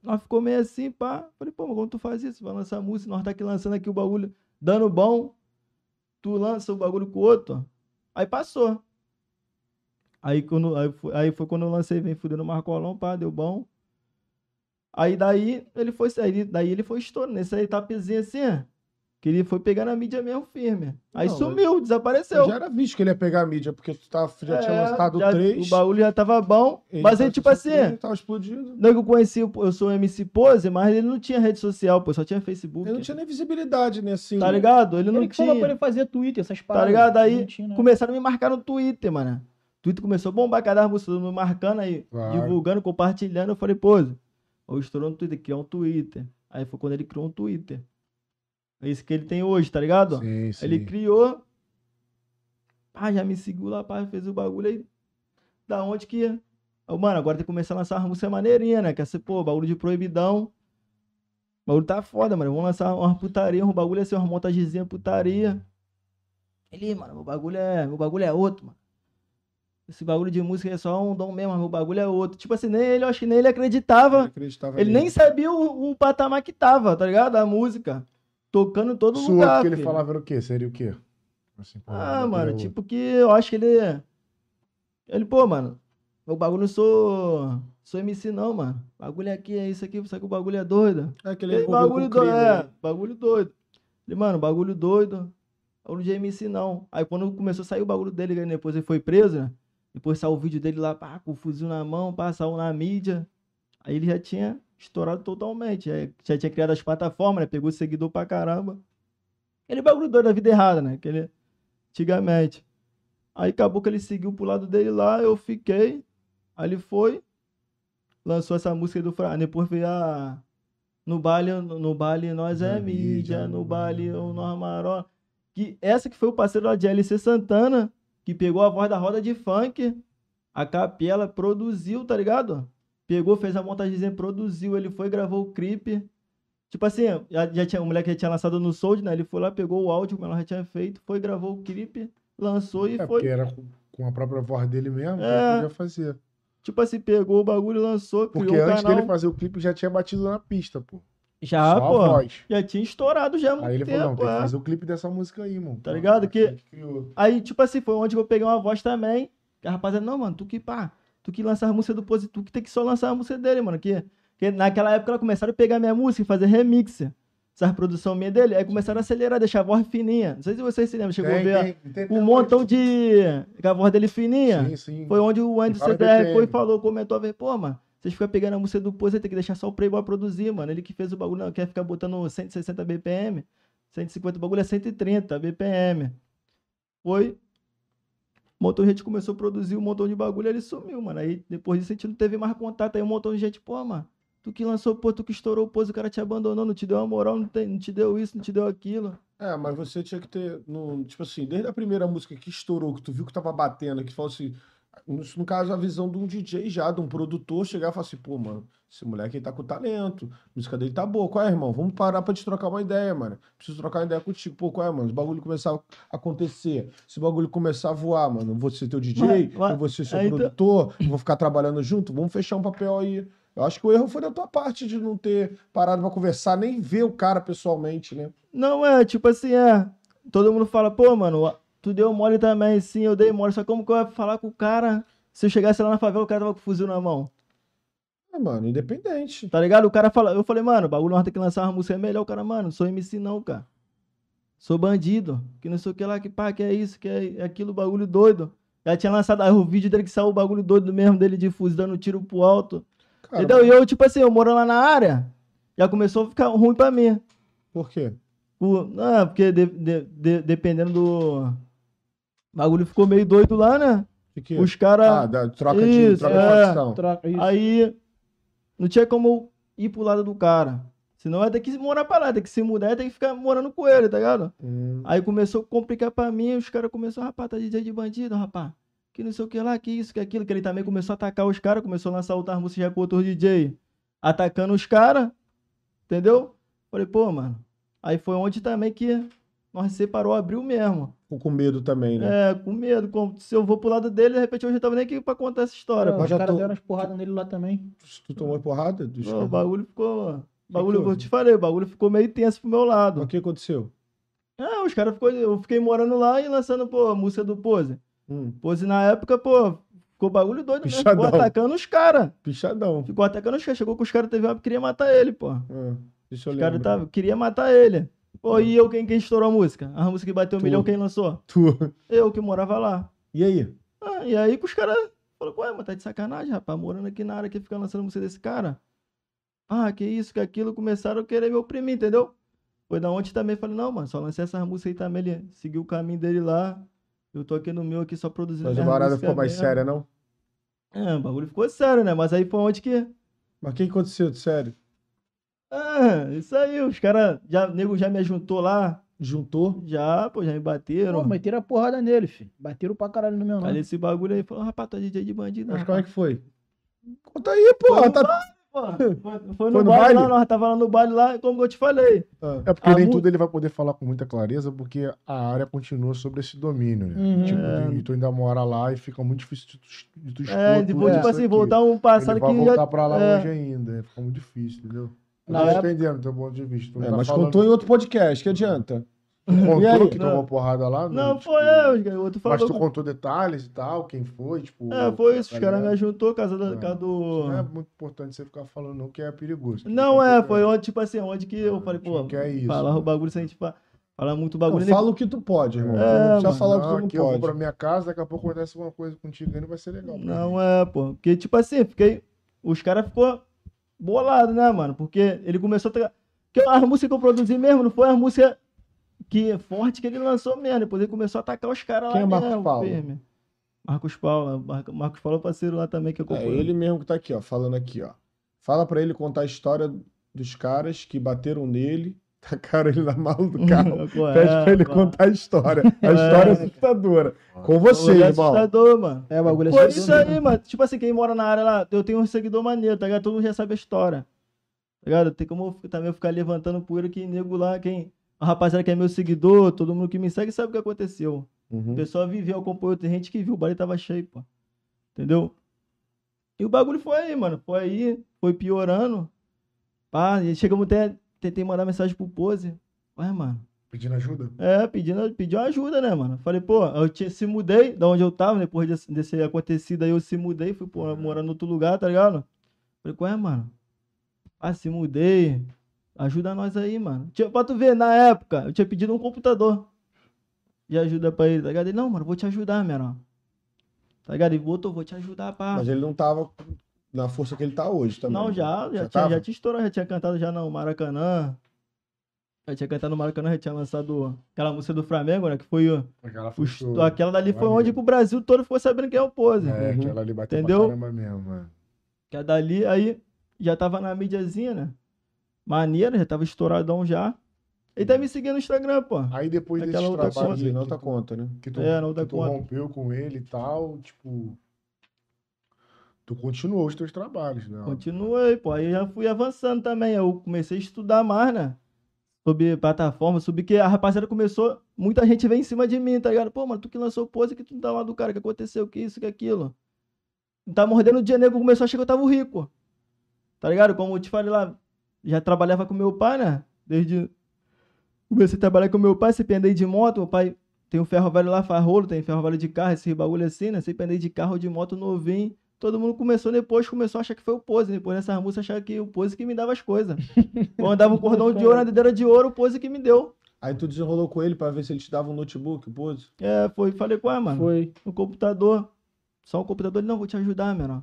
Nós ficou meio assim, pá. Falei, pô, mas como tu faz isso? Vai lançar música, nós tá aqui lançando aqui o bagulho, dando bom. Tu lança o bagulho com o outro. Aí passou. Aí, quando, aí, foi, aí foi quando eu lancei Vem Fudendo Marcolão, pá, deu bom. Aí daí ele foi, aí, daí ele foi estourando. Nessa etapezinha assim, que ele foi pegar na mídia mesmo firme. Aí Não, sumiu, desapareceu. Já era visto que ele ia pegar a mídia, porque tu tava, já tinha É, lançado já- três. O bagulho já tava bom. ele mas tava aí, tipo assim, Ele tava explodindo. não é que eu conheci, o- eu sou MC Pose, mas ele não tinha rede social, pô, só tinha Facebook. Ele não tinha nem visibilidade, né? Assim, Tá ligado? Ele não Ele que falou pra tinha. ele fazer Twitter, essas Tá paradas. ligado? Não Aí tinha, né? começaram a me marcar no Twitter, mano. Twitter começou a bombar cada todo mundo marcando aí, Claro. divulgando, compartilhando. Eu falei, pô, eu estourou no Twitter, criou um Twitter. Aí foi quando ele criou um Twitter. É isso que ele tem hoje, tá ligado? Sim, sim. Ele criou. Pá, já me seguiu lá, pá, fez o bagulho aí. Da onde que. ia? Ô, mano, agora tem que começar a lançar uma música maneirinha, né? Quer ser, pô, bagulho de proibidão. O bagulho tá foda, mano. Vamos lançar uma putaria, um bagulho assim, uma montagemzinha putaria. Ele, mano, meu bagulho é. Meu bagulho é outro, mano. Esse bagulho de música é só um dom mesmo, mas meu bagulho é outro. Tipo assim, nem ele, eu acho que nem ele acreditava. acreditava Ele nem sabia o, o patamar que tava, tá ligado? A música. Tocando em todo outro lugar. que ele filho. falava era o quê? Seria o quê? Assim, pô, Ah, mano, é tipo que eu acho que ele. Ele, pô, mano, meu bagulho não sou. Sou MC não, mano. Bagulho aqui é isso aqui, só que o bagulho é doido. É que ele bagulho com crime, doido, é, né? bagulho doido. Ele, mano, bagulho doido. bagulho de MC não. Aí quando começou a sair o bagulho dele, depois ele foi preso, né? Depois saiu o vídeo dele lá, pá, com o fuzil na mão, pá, saiu na mídia. Aí ele já tinha estourado totalmente. Já, já tinha criado as plataformas, né? Pegou seguidor pra caramba. Aquele bagulho doido da vida errada, né? Aquele antigamente. Aí acabou que ele seguiu pro lado dele lá, eu fiquei. Aí ele foi, lançou essa música do Fra. Depois veio a. No baile, no, no baile nós é É mídia, no no baile o nós maró. Que essa que foi o parceiro lá de LC Santana, que pegou a voz da roda de funk, a capela produziu, tá ligado? Pegou, fez a montagem, produziu, ele foi, gravou o clipe. Tipo assim, já, já tinha, o moleque já tinha lançado no Sold, né? Ele foi lá, pegou o áudio, como ela já tinha feito, foi, gravou o clipe, lançou e É, foi. porque era com, a própria voz dele mesmo, que É. podia fazer. Tipo assim, pegou o bagulho, lançou, Porque criou antes canal. dele fazer o clipe já tinha batido na pista, pô. Já, Só pô. Já tinha estourado já há muito Aí ele tempo. falou, não, tem que é. fazer o clipe dessa música aí, mano. Tá ligado? aí Que-. Aí, tipo assim, foi onde eu peguei uma voz também. Que a rapaziada, não, mano, tu que pá, tu que lança a música do Pose, tu que tem que só lançar a música dele, mano. Que, que naquela época ela começaram a pegar minha música e fazer remix. Essas produção minha dele. Aí começaram a acelerar, deixar a voz fininha. Não sei se vocês se lembram, chegou a Tem, ver tem, tem, um tem montão muito. de. Com a voz dele fininha. Sim, sim. Foi onde o Andy CBR foi e falou, comentou, veio, pô, mano, vocês ficam pegando a música do Pose, tem que deixar só o Playboy produzir, mano. Ele que fez o bagulho, não, quer ficar botando 160 BPM, 150, o bagulho é 130 BPM. Foi. O motor gente começou a produzir um montão de bagulho, ele sumiu, mano. Aí depois disso a gente não teve mais contato. Aí um montão de gente, pô, mano, tu que lançou, pô, tu que estourou o Pose, o cara te abandonou, não te deu uma moral, não, tem- não te deu isso, não te deu aquilo. É, mas você tinha que ter, no, tipo assim, desde a primeira música que estourou, que tu viu que tava batendo, que falou assim, no, caso, a visão de um DJ já, de um produtor, chegar e falar assim, pô, mano, esse moleque aí tá com talento, a música dele tá boa, qual é, irmão? Vamos parar pra te trocar uma ideia, mano. Preciso trocar uma ideia contigo, pô, qual é, mano? Os bagulho começar a acontecer, se o bagulho começar a voar, mano, eu vou ser teu DJ, Mas- eu vou ser seu produtor, vou ficar trabalhando junto, vamos fechar um papel aí. Eu acho que o erro foi da tua parte de não ter parado pra conversar, nem ver o cara pessoalmente, né? Não, é, tipo assim, é. Todo mundo fala, pô, mano, tu deu mole também, sim, eu dei mole. Só como que eu ia falar com o cara se eu chegasse lá na favela, o cara tava com o fuzil na mão? É, mano, independente. Tá ligado? O cara fala, eu falei, mano, o bagulho nós tem que lançar uma música é melhor. O cara, mano, sou MC não, cara. Sou bandido. Que não sei o que lá, que pá, que é isso, que é aquilo, bagulho doido. Já tinha lançado aí o vídeo dele que saiu o bagulho doido mesmo dele de fuzil dando tiro pro alto. Cara, Entendeu? E eu, tipo assim, eu morando lá na área, já começou a ficar ruim pra mim. por quê? O- Não, porque de- de- de- dependendo do. O bagulho ficou meio doido lá, né? De quê? Os caras. Ah, da troca de, Isso, troca de é. facção. Troca isso. aí. Não tinha como ir pro lado do cara. Senão ia ter que morar pra lá, ter que se mudar, ia ter que ficar morando com ele, tá ligado? Hum, Aí começou a complicar pra mim, os caras começaram, rapaz, tá DJ de bandido, rapaz. Que não sei o que lá, que isso, que aquilo, que ele também começou a atacar os caras, começou a lançar outras músicas já com outros DJ, atacando os caras, entendeu? Falei, pô, mano. Aí foi onde também que nós separou, abriu mesmo. ficou com medo também, né? É, com medo, como se eu vou pro lado dele, de repente eu já tava nem aqui pra contar essa história. É, pô. mas os já caras tô- deram as porradas nele lá também. Tu tomou porrada? caras? o bagulho ficou. O bagulho, eu te falei, o bagulho ficou meio tenso pro meu lado. O que aconteceu? Ah, os caras ficou. Eu fiquei morando lá e lançando, pô, a música do Pose. Hum, Pose na época, pô, ficou bagulho doido mesmo. Pichadão. Ficou atacando os caras. pichadão. Ficou atacando os caras. Chegou com os caras, teve uma que queria matar ele, pô. Eu Os caras tava, queria matar ele. Pô, e eu quem, quem estourou a música? A música que bateu um Tu. milhão, quem lançou? Tu. Eu que morava lá. E aí? Ah, e aí que os caras falaram, ué, mas tá de sacanagem, rapaz, morando aqui na área que fica lançando música desse cara. Ah, que isso, que aquilo, começaram a querer me oprimir, entendeu? Foi da onde também falei, não, mano, só lancei essas músicas aí também, ele seguiu o caminho dele lá. Eu tô aqui no meu aqui só produzindo Mas a músicas ficou mais mesmo. séria, não? É, o bagulho ficou sério, né? Mas aí foi onde que. Mas o que aconteceu, de sério? Ah, isso aí, os caras, já, o nego já me juntou lá, Juntou? já, pô, já me bateram. Pô, meteram a porrada nele, filho. Bateram pra caralho no meu nome. Aí esse bagulho aí, falou, rapaz, tu é DJ de bandido, Mas rapaz. como é que foi? Conta aí, porra. Foi no Tá... baile, pô. Foi, foi no, Foi no baile, baile? lá, nós tava lá no baile lá, como eu te falei. Ah, É porque A nem mu- tudo ele vai poder falar com muita clareza, porque a área continua sobre esse domínio, né? Uhum. Tipo, É. e tu ainda mora lá e fica muito difícil de tu, de tu É, tudo tipo, tipo assim, aqui. voltar um passado Ele vai que voltar já... pra lá é. hoje ainda, fica muito difícil, entendeu? Eu Na tô época- entendendo o teu ponto de vista. Tu é, tá mas falando- contou em outro podcast, que adianta? Tu contou aí? que Não. tomou porrada lá? Não, tipo, foi eu, o outro Mas falou. tu contou detalhes e tal, quem foi, tipo... É, foi isso, os tá caras me ajuntou, casa, da, É. casa do... Não é muito importante você ficar falando não, que é perigoso. Não, é, foi onde, tipo assim, onde que eu falei, pô, Tipo, que é isso, falar né? o bagulho sem a gente fa- Fala muito Não, bagulho. fala o que tu pode, irmão. É, tu não precisa mano, falar Não, o que tu eu não vou pra pode. minha casa, daqui a pouco acontece alguma coisa contigo aí, não vai ser legal. pra Não mim. é, pô. Porque, tipo assim, fiquei. Os caras ficou bolado, né, mano? Porque ele começou a. Tra... Porque as músicas que eu produzi mesmo, não foi as músicas que forte que ele lançou mesmo. Depois ele começou a atacar os caras lá. Quem é Marcos mesmo, Paulo? firme. Marcos Paulo. Mar- Marcos Paulo é parceiro lá também que eu É acompanho. ele mesmo que tá aqui, ó, falando aqui, ó. Fala pra ele contar a história dos caras que bateram nele, tacaram ele na mala do carro. Qual é, Pede pra ele é? contar a história. A história é assustadora. Com você, Bagulho irmão. assustador, mano. É, o bagulho Pô, é isso aí, mano. Tipo assim, quem mora na área lá, eu tenho um seguidor maneiro, tá ligado? Todo mundo já sabe a história. Tá ligado? Tem como eu também eu ficar levantando poeira que nego lá, quem. A rapaziada que é meu seguidor, todo mundo que me segue sabe o que aconteceu. O Uhum. pessoal viveu, acompanhou, tem gente que viu, o baile tava cheio, pô. Entendeu? E o bagulho foi aí, mano. Foi aí, foi piorando. Pá, e chegamos até. Tentei mandar mensagem pro Pose. Ué, mano. Pedindo ajuda? É, pedindo, pediu ajuda, né, mano? Falei, pô, eu tinha, se mudei da onde eu tava, depois desse, desse acontecido aí, eu se mudei, fui pô, morar em outro lugar, tá ligado? Falei, qual é, mano? Ah, se mudei. Ajuda nós aí, mano. Tinha, pra tu ver, na época, eu tinha pedido um computador de ajuda pra ele, tá ligado? Ele, não, mano, vou te ajudar, menor. Tá ligado? Ele botou, vou te ajudar, pá. Mas ele não tava na força que ele tá hoje também. Não, já, já, Já tinha, já tinha estourado, já tinha cantado já no Maracanã. Já tinha cantado no Maracanã, já tinha lançado aquela música do Flamengo, né? Que foi o. Aquela o foi show. aquela dali foi onde o Brasil todo ficou sabendo quem é o Pose. É, Uhum. aquela ali bateu Entendeu? pra caramba mesmo, mano. Que a dali, aí, já tava na mídiazinha, né? Maneiro, já tava estouradão já. Ele tá me seguindo no Instagram, pô. Aí depois Aquela trabalhos Sim, aí na que outra conta, né? que tu, É, na outra que tu conta. rompeu com ele e tal, tipo... Tu continuou os teus trabalhos, né? Continuei, pô. Aí já fui avançando também. Eu comecei a estudar mais, né? Sobre plataforma, sobre que a rapaziada começou. Muita gente veio em cima de mim, tá ligado? Pô, mano, tu que lançou pose, que tu não tá lá do cara, que aconteceu, que isso, que aquilo. Tá mordendo o dia nego, começou a achar que eu tava rico. Tá ligado? Como eu te falei lá, já trabalhava com meu pai, né? Desde. Comecei a trabalhar com meu pai, sempre andei de moto, meu pai tem um ferro velho lá, faz rolo, tem ferro velho de carro, esse bagulho assim, né? Sempre andei de carro ou de moto novinho. Todo mundo começou depois, começou a achar que foi o Pose. Depois dessas músicas, achava que o Pose que me dava as coisas. Eu andava um cordão de ouro na dedeira de ouro, o Pose que me deu. Aí tu desenrolou com ele pra ver se ele te dava um notebook, pose. É, foi, falei, qual é, mano? Foi. No computador. Só o computador, ele, não, vou te ajudar, menor.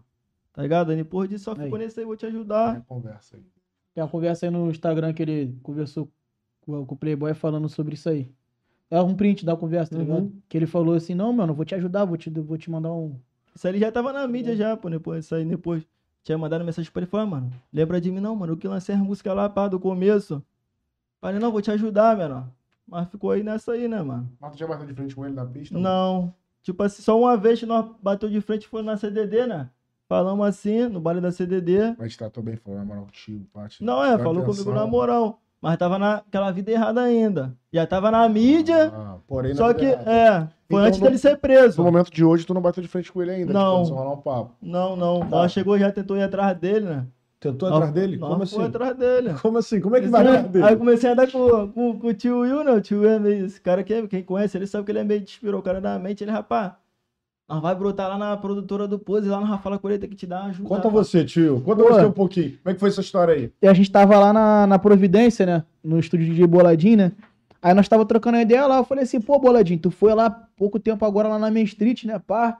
Tá ligado? Aí depois disso, só ficou nesse aí, vou te Tem ajudar. a conversa aí. Tem uma conversa aí no Instagram que ele conversou com, com o Playboy falando sobre isso aí. É um print da conversa, tá Uhum. ligado? Que ele falou assim, não, mano, vou te ajudar, vou te, vou te mandar um... Isso aí ele já tava na mídia já, pô, depois, isso aí depois. Tinha mandado mensagem pra ele, falou, ah, mano, lembra de mim não, mano, eu que lancei as músicas lá, pá, do começo. Falei, não, vou te ajudar, menor. Mas ficou aí nessa aí, né, mano? Mas tu já bateu de frente com ele na pista? Não. Tipo assim, só uma vez que nós bateu de frente foi na CDD, né? Falamos assim, no baile da CDD. Mas tratou bem, falou na moral contigo, parte. Não, é, falou comigo na moral. Mas tava naquela vida errada ainda. Já tava na mídia, Ah, Porém, só que, errada. é, foi Então, antes no- dele ser no preso. momento de hoje, tu não bateu de frente com ele ainda. Não. Tipo, rolar um papo. Não, não. Tá. Nós chegou já tentou ir atrás dele, né? Tentou atrás dele? nós Como foi assim? atrás dele. Como assim? Como é que vai atrás Aí dele? eu comecei a andar com, com, com o tio Will, né? O tio Will é meio. Esse cara aqui, quem conhece, ele sabe que ele é meio despirocaradamente. Ele, rapaz, nós vai brotar lá na produtora do Pose, lá no Rafaela tem que te uma ajuda. Conta pá. você, tio. Conta Pô. você um pouquinho. Como é que foi essa história aí? E a gente tava lá na, na Providência, né? No estúdio de Boladinho, né? Aí nós tava trocando a ideia lá. Eu falei assim, pô, Boladinho, tu foi lá pouco tempo agora lá na Main Street, né, pá?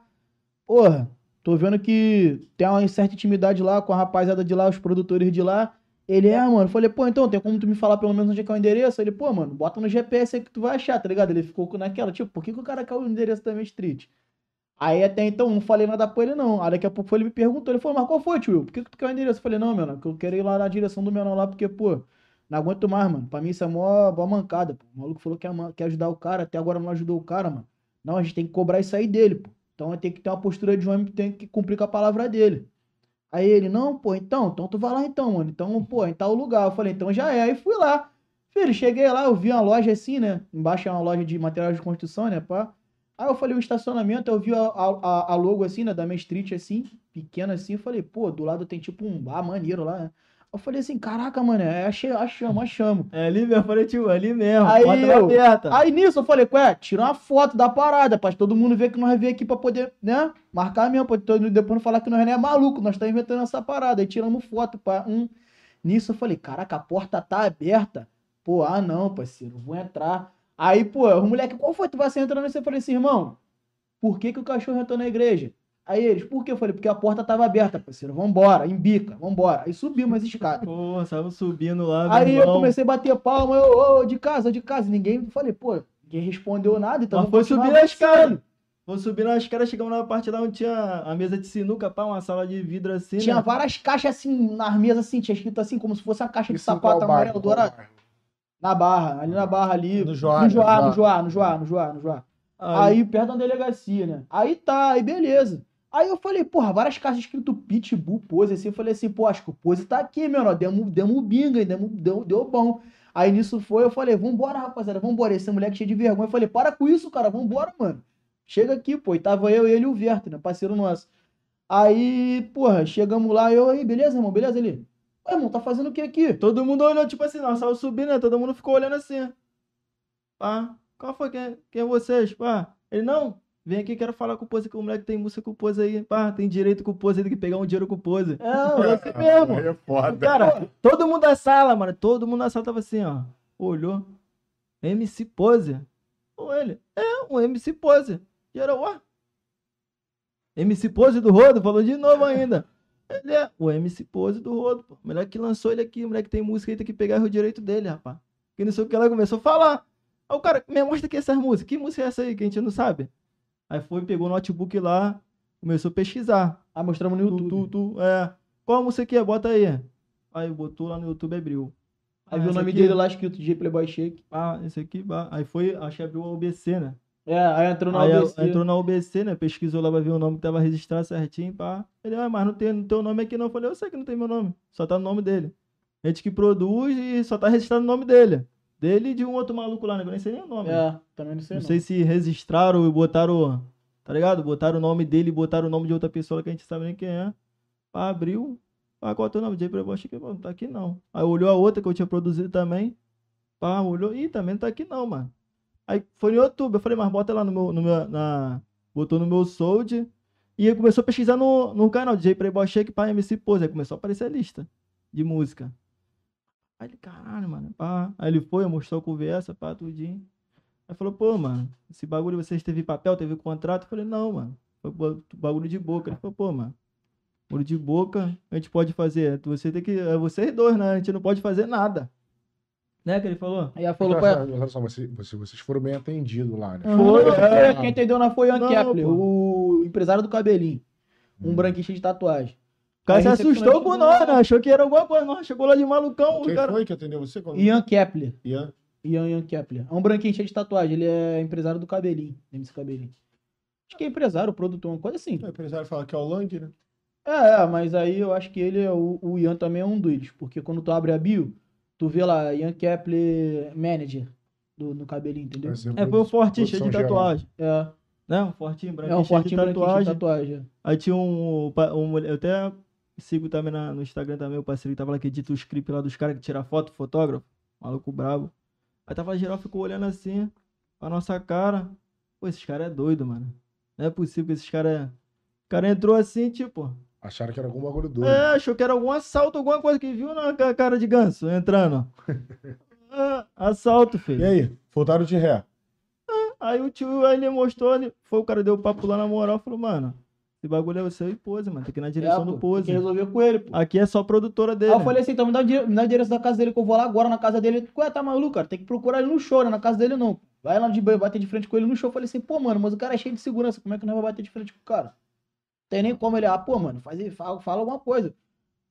Porra, tô vendo que tem uma certa intimidade lá com a rapaziada de lá, os produtores de lá. Ele é, mano. Eu falei, pô, então tem como tu me falar pelo menos onde é que é o endereço? Ele, pô, mano, bota no GPS aí que tu vai achar, tá ligado? Ele ficou com- naquela, tipo, por que, que o cara quer o endereço da Main Street? Aí até então não falei nada pra ele, não. Aí daqui a pouco ele me perguntou, ele falou, mas qual foi, tio? Por que, tu quer o endereço? Eu falei, não, menor, que eu quero ir lá na direção do menor lá, porque, pô, não aguento mais, mano. Pra mim isso é mó, mó mancada, pô. O maluco falou que quer ajudar o cara, até agora não ajudou o cara, mano. Não, a gente tem que cobrar isso aí dele, pô. Então tem que ter uma postura de homem tem que cumprir com a palavra dele. Aí ele, não, pô, então, então tu vai lá então, mano. Então, pô, em tal lugar. Eu falei, então já é. Aí fui lá. Filho, cheguei lá, eu vi uma loja assim, né? Embaixo é uma loja de materiais de construção, né, pá. Aí eu falei, o estacionamento, eu vi a, a, a logo assim, né, da Main Street, assim, pequena assim. Eu falei, pô, do lado tem tipo um bar maneiro lá, né? Eu falei assim, caraca, mano, é, achei, achamos, achamos. É ali mesmo, eu falei, tio, é ali mesmo. Aí porta eu- aberta. Aí nisso eu falei, ué, tira uma foto da parada, pra todo mundo ver que nós veio aqui pra poder, né? Marcar mesmo, pra todo mundo depois não falar que nós não é maluco, nós tá inventando essa parada. Aí tiramos foto pra um. Nisso eu falei, caraca, a porta tá aberta. Pô, ah não, parceiro, vou entrar. Aí, pô, o moleque, qual foi? Tu vai ser entrando nesse? Eu falei assim, irmão, por que, que o cachorro entrou na igreja? Aí eles, por quê? Eu falei, porque a porta tava aberta, parceiro. Vambora, embica, vambora. Aí subimos as escadas. Porra, tava subindo lá, Aí eu irmão. comecei a bater palma, eu, ô, de casa, de casa. Ninguém, falei, pô, ninguém respondeu nada, então Mas foi subir as escadas. Vou subir nas caras, chegamos na parte lá onde tinha a mesa de sinuca, pá, uma sala de vidro assim, Tinha né? várias caixas assim, nas mesas assim, tinha escrito assim, como se fosse uma caixa de Isso qual sapato amarelo dourado. Na barra, ali na barra ali. No Joá, No Joá, no Joá, no Joá, no Joá, no Joá. Aí perto da delegacia, né? Aí tá, aí beleza. Aí eu falei, porra, várias caixas escrito Pitbull, Pose, assim. Eu falei assim, pô, acho que o Pose tá aqui, meu, ó. Demos, demos binga, demos, deu, deu bom. Aí nisso foi, eu falei, vambora, rapaziada, vambora. Esse moleque cheio de vergonha. Eu falei, para com isso, cara, vambora, mano. Chega aqui, pô. E tava eu, ele e o Verto, né? Parceiro nosso. Aí, porra, chegamos lá, eu aí, beleza, irmão? Beleza ali? Ô, irmão, tá fazendo o que aqui? Todo mundo olhou, tipo assim, nós saiu subindo, né? Todo mundo ficou olhando assim. Pá, qual foi? Quem, quem é vocês? Pá, ele não. Vem aqui, quero falar com o Pose, que o moleque tem música com o Pose aí. Pá, tem direito com o Pose, tem que pegar um dinheiro com o Pose. É, eu assim mesmo. É foda. Cara, todo mundo da sala, mano, todo mundo da sala tava assim, ó. Olhou. MC Pose. Ou ele, é, um MC Pose. E era, ó. MC Pose do Rodo, falou de novo ainda. Ele é o MC Pose do Rodo, pô. O moleque que lançou ele aqui, o moleque que tem música aí, tem que pegar o direito dele, rapaz. Que não sei o que ela começou a falar. Aí o cara, me mostra aqui essas músicas. Que música é essa aí que a gente não sabe? Aí foi, pegou o notebook lá, começou a pesquisar. Aí mostramos no Tu, YouTube. tu, tu, é. Qual música que é? Bota aí. Aí botou lá no YouTube, abriu. Aí viu o nome aqui, dele lá escrito DJ Playboy Shake. Ah, esse aqui, bah. aí foi, acho que abriu a UBC, né? É, aí entrou na aí ABC. entrou na UBC, né? Pesquisou lá pra ver o nome que tava registrado certinho, pá. Ele, ah, mas não tem, não tem o nome aqui não. Eu falei, eu sei que não tem meu nome. Só tá no nome dele. Gente que produz e só tá registrado o nome dele. Dele e de um outro maluco lá, né? que Eu nem sei nem o nome. É, também não sei não não. sei se registraram e botaram, tá ligado? Botaram o nome dele e botaram o nome de outra pessoa que a gente sabe nem quem é. Pá, abriu. Ah, qual é o teu nome? J Playboy Chique, não tá aqui não. Aí olhou a outra que eu tinha produzido também. Pá, olhou. Ih, também não tá aqui não, mano. Aí foi no YouTube. Eu falei, mas bota lá no meu. No meu na... Botou no meu Sold. E começou a pesquisar no, no canal DJ Playboy Shake pra MC Pose. Aí começou a aparecer a lista de música. Aí ele, caralho, mano. Pá. Aí ele foi, mostrou a conversa, pá, tudinho. Aí falou, pô, mano, esse bagulho vocês teve papel, teve contrato? Eu falei, não, mano. Foi bagulho de boca. Ele falou, pô, mano. Bagulho de boca, a gente pode fazer. Você tem que. É vocês dois, né? A gente não pode fazer nada. Né, que ele falou? Aí ela falou pra olha só, você- você- vocês foram bem atendidos lá, né? Foi, é. Quem entendeu não foi o Ian Kepler, o empresário do cabelinho. Um Hum. branquinho cheio de tatuagem. O cara se assustou com nós, né? Achou que era alguma coisa. Nós chegou lá de malucão. Quem o cara... foi que atendeu você? Quando... Ian Kepler. Ian. Ian, Ian Kepler. É um branquinho cheio de tatuagem. Ele é empresário do cabelinho. MC Cabelinho. Acho que é empresário, produtor, uma coisa assim. O empresário fala que é o Lang, né? É, é, mas aí eu acho que ele, é o, o Ian também é um deles. Porque quando tu abre a bio, tu vê lá, Ian Kepler Manager do, no cabelinho, entendeu? É, foi um fortinho cheio de tatuagem. É, Né? Um fortinho, é branquinho um cheio de fortinho cheio de tatuagem. tatuagem. Aí tinha um, um. Eu até sigo também na- no Instagram também, o parceiro que tava lá que edita o script lá dos caras que tira foto, fotógrafo. Maluco brabo. Aí tava geral, ficou olhando assim, a nossa cara. Pô, esses caras é doido, mano. Não é possível que esses caras. O cara entrou assim, tipo. Acharam que era algum bagulho doido. É, achou que era algum assalto, alguma coisa que viu na ca- cara de ganso entrando. Ah, assalto, filho. E aí? Voltaram de ré. Aí o tio, aí ele mostrou, ele, foi o cara deu o papo lá na moral, falou, mano, esse bagulho é você e pose, mano, tem que ir na direção É, do pose. Tem que resolver com ele, pô. Aqui é só produtora dele. Aí eu falei assim, então me dá, me dá a direção da casa dele que eu vou lá agora na casa dele. Ué, tá maluco, cara? Tem que procurar ele no show, né? Na casa dele não. Vai lá de bater de frente com ele no show. Eu falei assim, pô, mano, mas o cara é cheio de segurança. Como é que nós vamos bater de frente com o cara? Tem nem como ele, ah, pô, mano, faz, fala, fala alguma coisa.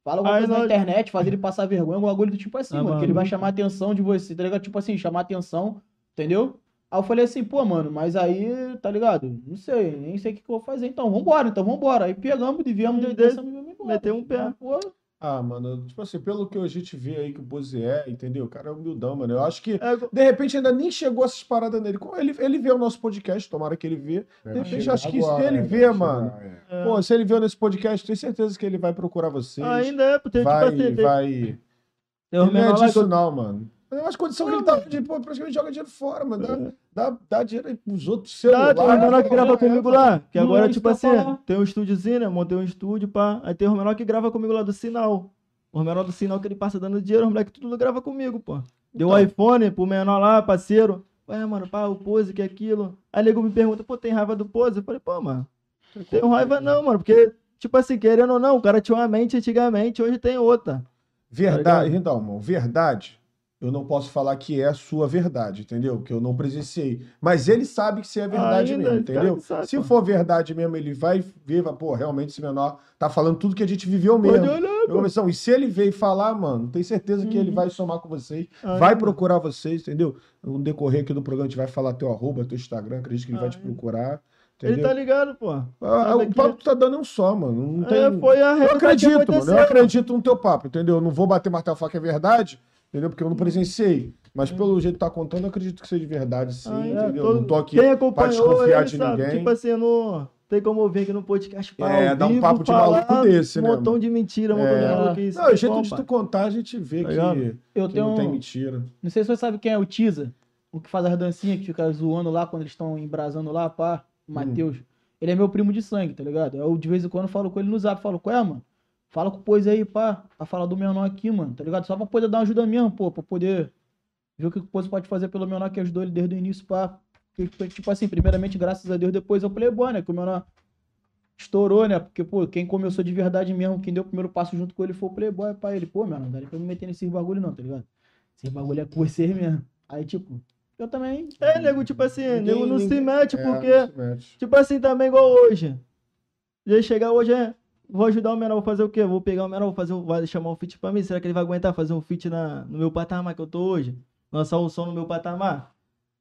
Fala alguma Aí coisa na nós- internet, faz ele passar vergonha, um bagulho do tipo assim, Ah, mano. Que ele vai chamar a atenção de você, tá ligado? Tipo assim, chamar a atenção, entendeu? Aí eu falei assim, pô, mano, mas aí, tá ligado? Não sei, nem sei o que, que eu vou fazer. Então, vambora, então vambora. Aí pegamos, desviamos de Hum, e embora. meteu um pé. Ah, pô, Ah, mano, tipo assim, pelo que a gente vê aí que o Boze é, entendeu? O cara é humildão, mano. Eu acho que, É, de repente, ainda nem chegou essas paradas nele. Como Ele, ele vê o nosso podcast, tomara que ele vê. É, De repente, chegar acho que agora, se ele né? vê, Vai mano. chegar, é. é, Pô, se ele viu nesse podcast, tenho certeza que ele vai procurar vocês. ainda é, porque vai, tipo assim, tem, vai. tem Ele não é menores lá que disso, eu- não, mano. É umas condições que ele tá de, pô, praticamente joga dinheiro fora, mano. Dá, dá, dá dinheiro aí pros outros Tá, celulares. tem os menores que grava É, comigo mano. lá, que agora, é tipo eu assim, tem um estúdiozinho, né? Montei um estúdio, pá. Aí tem os menores que grava comigo lá do sinal. Os menores do sinal que ele passa dando dinheiro, os moleques tudo grava comigo, pô. Deu Então. um iPhone pro menor lá, parceiro. Ué, mano, pá, o pose, que aquilo. Aí nego me pergunta, pô, tem raiva do pose? Eu falei, pô, mano, não tenho raiva não, mano, porque, tipo assim, querendo ou não, o cara tinha uma mente antigamente, hoje tem outra. Verdade, então, irmão, verdade. Eu não posso falar que é a sua verdade, entendeu? Que eu não presenciei. Mas ele sabe que se é verdade Ainda, mesmo, entendeu? sabe, se for verdade mesmo, ele vai ver, vai, pô, realmente esse menor tá falando tudo que a gente viveu mesmo. olhar, Eu conversão. E se ele veio falar, mano, tem certeza que ele Uhum. vai somar com vocês, Ainda. vai procurar vocês, entendeu? No decorrer aqui do programa, a gente vai falar teu arroba, teu Instagram, acredito que ele vai te Ainda. procurar. Ele Entendeu? tá ligado, pô. Ah, sabe o papo que tá dando é um só, mano. Não tem... É, foi a Eu acredito, mano. Eu acredito no teu papo, entendeu? Eu não vou bater martelo e falar que é verdade, entendeu? Porque eu não presenciei. Mas pelo jeito que tá contando, eu acredito que seja de verdade, sim, Ah, é, entendeu? todo- Não tô aqui Quem pra desconfiar ele de sabe. ninguém. Tipo assim, não tem como vir aqui no podcast pra É, dar um papo de maluco desse, um né, montão mano? de mentira, um montão É. de maluquice. Não, o jeito de tu contar, a gente vê Tá que? Eu que tenho. não tem um- mentira. Não sei se você sabe quem é o Tiza, o que faz as dancinhas que fica zoando lá quando eles estão embrasando lá, pá. O Matheus. Ele é meu primo de sangue, tá ligado? Eu de vez em quando falo com ele no zap, falo, qual é, mano? Fala com o Pois aí, pá, pra falar do menor aqui, mano, tá ligado? Só pra poder dar uma ajuda mesmo, pô, pra poder ver o que o Pois pode fazer pelo menor que ajudou ele desde o início, pá. Porque, Tipo assim, primeiramente, graças a Deus, depois eu Playboy, né? Que o menor estourou, né? Porque, pô, quem começou de verdade mesmo, quem deu o primeiro passo junto com ele foi o Playboy, pá. Ele, pô, mano, não dá nem pra me meter nesses bagulho não, tá ligado? Esse bagulho é com vocês mesmo. Aí, tipo, eu também. É, nego, tipo assim, Ninguém- nego não se ninguém- mete, É, porque. se mete. Tipo assim, também igual hoje. Já chegar hoje é. Vou ajudar o menor, vou fazer o quê? Vou pegar o menor, vou fazer, vai chamar um feat pra mim. Será que ele vai aguentar fazer um feat na, no meu patamar que eu tô hoje? Lançar um som no meu patamar?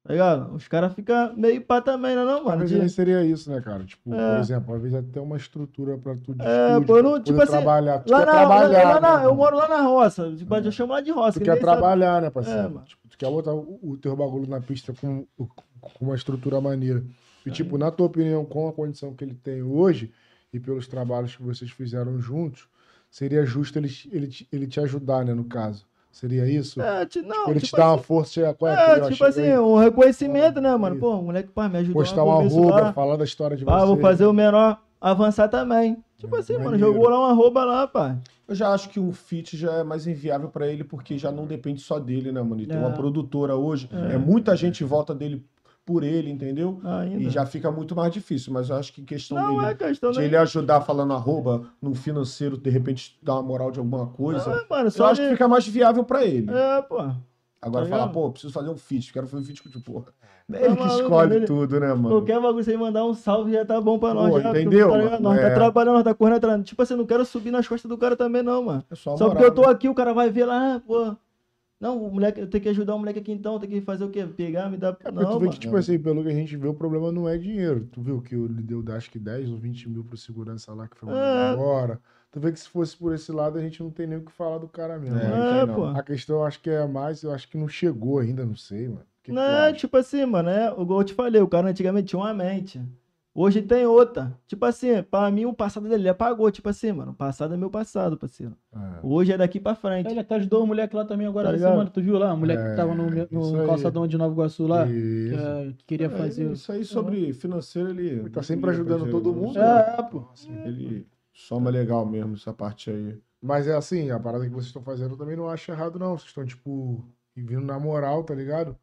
Tá ligado? Os caras ficam meio pá também, não é não, Às mano? vezes De- nem seria isso, né, cara? Tipo, É. por exemplo, às vezes até uma estrutura pra tu de É, pô, não- tipo assim, trabalhar. Tu Lá quer na, trabalhar, lá né, eu moro lá na roça. Tipo, eu chamo lá de roça. Tu que quer ninguém sabe. trabalhar, né, parceiro? É, tipo, tu quer botar o, o teu bagulho na pista com, com uma estrutura maneira. E, tipo, na tua opinião, com a condição que ele tem hoje e pelos trabalhos que vocês fizeram juntos, seria justo ele, te- ele, te- ele te ajudar, né, no caso? Seria isso? É, ti- não, Tipo, ele te tipo dá assim, uma força, chega, qual é, É, tipo assim, aí. um reconhecimento, né, mano? Pô, o moleque, pá, me ajudou postar um arroba, lá. falar da história de Ah, vocês. vou fazer o menor avançar também. Tipo É, assim, mano, maneiro. jogou lá um arroba lá, pai. Eu já acho que um feat já é mais inviável pra ele, porque já não depende só dele, né, mano? Ele tem É. uma produtora hoje, É. é. muita gente em volta dele por ele, entendeu? Ainda. E já fica muito mais difícil, mas eu acho que questão Não dele, é questão de ele ajudar falando arroba no financeiro, de repente dar uma moral de alguma coisa, É, mano, eu só acho que de... fica mais viável pra ele. É, pô. Agora tá falar, pô, preciso fazer um feat, quero fazer um feat com o porra. É Tá ele que maluco, escolhe ele- tudo, né, mano? Qualquer bagulho você mandar um salve já tá bom pra nós. Pô, já, entendeu, tá mano? Nós É. tá trabalhando, nós tá correndo atrás. Tipo assim, não quero subir nas costas do cara também, não, mano. É só, Só moral, porque eu tô né? aqui, o cara vai ver lá, ah, pô. Não, o moleque, eu tenho que ajudar o moleque aqui então, tem que fazer o quê? Pegar, me dar. É, não, mas tu vê mano. que, tipo assim, pelo que a gente vê, o problema não é dinheiro. Tu viu que ele deu, acho que 10 ou 20 mil pro segurança lá, que foi uma É. hora. Tu vê que se fosse por esse lado, a gente não tem nem o que falar do cara mesmo. É, né? É, pô. A questão, eu acho que é mais, eu acho que não chegou ainda, não sei, mano. Que que Não, acha? tipo assim, mano, é, igual eu te falei, o cara antigamente tinha uma mente. Hoje tem outra. Tipo assim, pra mim o passado dele ele apagou. Tipo assim, mano, o passado é meu passado, parceiro. É. Hoje é daqui pra frente. Ele até ajudou o moleque lá também agora Tá essa semana, tu viu lá? O moleque É, que tava no, no calçadão de Nova Iguaçu lá, que, Isso. é, que queria É, fazer. Isso aí sobre financeiro, ele. Ele tá sempre ajudando todo mundo. É, né? É, pô. Ele soma legal mesmo essa parte aí. Mas é assim, a parada que vocês estão fazendo eu também não acho errado, não. Vocês estão, tipo, vindo na moral, tá ligado?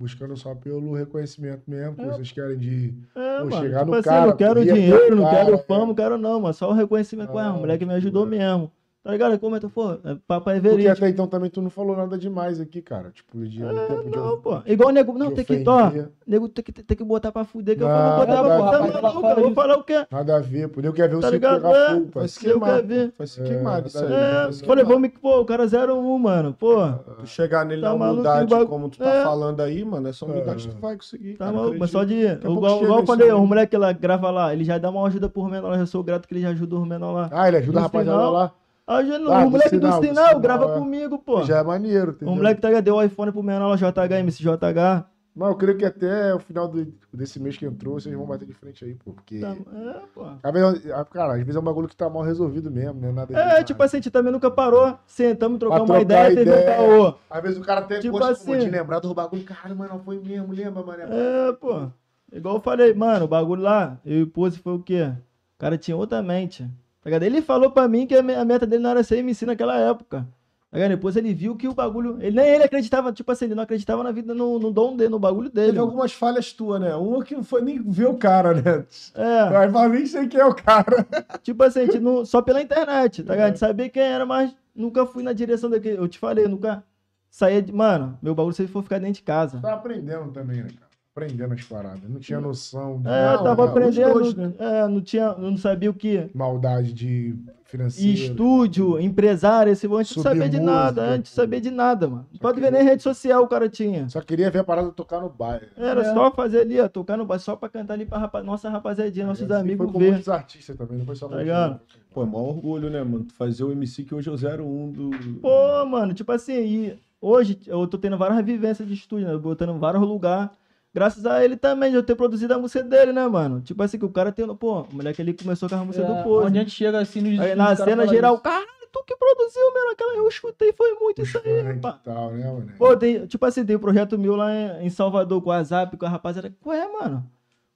Buscando só pelo reconhecimento mesmo, que É. vocês querem de. É, Pô, mano, chegar tipo no assim, cara, não quero dinheiro, o não cara, quero fama, não quero não, mano. Só o reconhecimento. Ah, Ah, o moleque me tipo, ajudou mesmo. Tá ligado? Como é que for? É papai Porque verídico. até então também tu não falou nada demais aqui, cara. Tipo, de um tempo de Não, pô. Igual o nego. Não, de tem que. Ó, nego tem que, tem que botar pra fuder, que eu Não, vou botar pra fuder. não Tá maluco? Eu vou falar o quê? Nada a ver, pô. Eu quero ver o Tá circo ligado? pegar É. fogo, Vai se Eu queimar. Vai se É, queimar isso aí. é, Falei, vamos que, pô, o cara 01, mano. Pô, Tu chegar nele Tá na humildade, o como tu tá É. falando aí, mano, essa humildade É. tu vai conseguir. tá maluco. Mas só de. Igual, eu falei, o moleque que ela grava lá, ele já dá uma ajuda por menor. Eu sou grato que ele já ajuda os menor lá. Ah, ele ajuda a rapaziada sinal, lá. Ajuda, Ah, o moleque do sinal, sinal, grava é. comigo, pô. Já é maneiro, entendeu? O moleque tá, deu o iPhone pro menor lá, JH, MCJH. Mas eu creio que até o final do- desse mês que entrou, vocês vão bater de frente aí, pô. Porque. Tá, é, pô. Às vezes, ah, cara, às vezes é um bagulho que tá mal resolvido mesmo, né? Nada É, tipo assim, a gente também nunca parou, sentamos, trocamos uma trocar ideia, teve um ideia. caô. Às vezes o cara tem Tipo gosta assim. de lembrar do bagulho. Caralho, mano, não foi mesmo, lembra, mano? É, pô. Igual eu falei, mano, o bagulho lá, eu e o Pose foi o quê? O cara tinha outra mente. Tá? Ele falou pra mim que a me- a meta dele não era ser MC naquela época. Tá? Depois ele viu que o bagulho. Ele, nem ele acreditava, tipo assim, ele não acreditava na vida, no, no dom dele, no bagulho dele. Teve mano. algumas falhas tuas, né? Uma que não foi nem ver o cara, né? É, Mas fala, nem sei quem é o cara. tipo assim, não, só pela internet, tá ligado? A gente sabia quem era, mas nunca fui na direção daquele. Eu te falei, nunca saía de. Mano, meu bagulho se for ficar dentro de casa. Tá aprendendo também, né, cara? Aprendendo as paradas. Não tinha noção de É, eu Não, tava é, os aprendendo. dois, né? é, não tinha. Não sabia o que. maldade de financeiro. estúdio, empresário, esse a gente não sabia de nada, a gente pô. sabia de nada, mano. Não Só pode que- ver nem rede social o cara tinha. Só queria ver a parada tocar no bairro. Era É. só fazer ali, ó, tocar no bar, só pra cantar ali pra rapa- nossa rapaziadinha, nossos Assim amigos foi com ver. muitos artistas também, não foi só Tá ligado? gente. Pô, é maior orgulho, né, mano? Tu Fazer o MC que hoje é o 01 do. Pô, mano, tipo assim, e hoje eu tô tendo várias vivências de estúdio, né? Botando em vários lugares. Graças a ele também, de eu ter produzido a música dele, né, mano? Tipo assim, que o cara tem. Pô, o moleque ali começou com a música É, do Pose. Onde a gente chega assim no Aí na cena geral, caralho, tu que produziu, meu, aquela eu escutei, foi muito isso aí, rapaz. tal, né, mano? Pô, tem, tipo assim, tem um projeto meu lá em, em Salvador com a Zap, com a rapaziada. Ué, mano.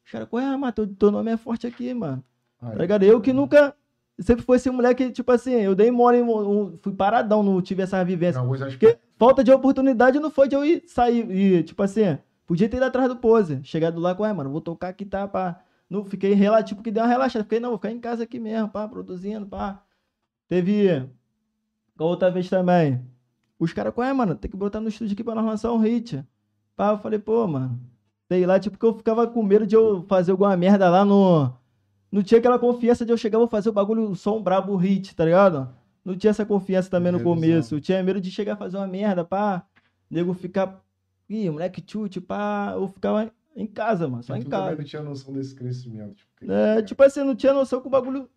Os caras, ué, mas teu, teu nome é forte aqui, mano. Aí, Tá ligado? Eu que nunca. Sempre fui esse moleque, tipo assim, eu dei mole, em fui paradão, não tive essa vivência. Não, hoje acho Porque falta de oportunidade não foi de eu ir sair. E, tipo assim, podia ter ido atrás do pose. Chegado lá, ué, mano, vou tocar aqui, tá, pá. Não, fiquei relativo, porque deu uma relaxada. Fiquei, não, vou ficar em casa aqui mesmo, pá, produzindo, pá. Teve. Outra vez também. Os caras, ué, mano, tem que botar no estúdio aqui pra nós lançar um hit. Pá, eu falei, pô, mano. Sei lá, tipo, que eu ficava com medo de eu fazer alguma merda lá no. Não tinha aquela confiança de eu chegar, vou fazer o bagulho, o som brabo hit, tá ligado? Não tinha essa confiança também no começo. Eu tinha medo de chegar a fazer uma merda, pá. Nego ficar. Ih, moleque chute, pá. Eu ficava em casa, mano, só Mas em tu também casa. não tinha noção desse crescimento. Tipo, É, tipo assim, eu não tinha noção que o bagulho.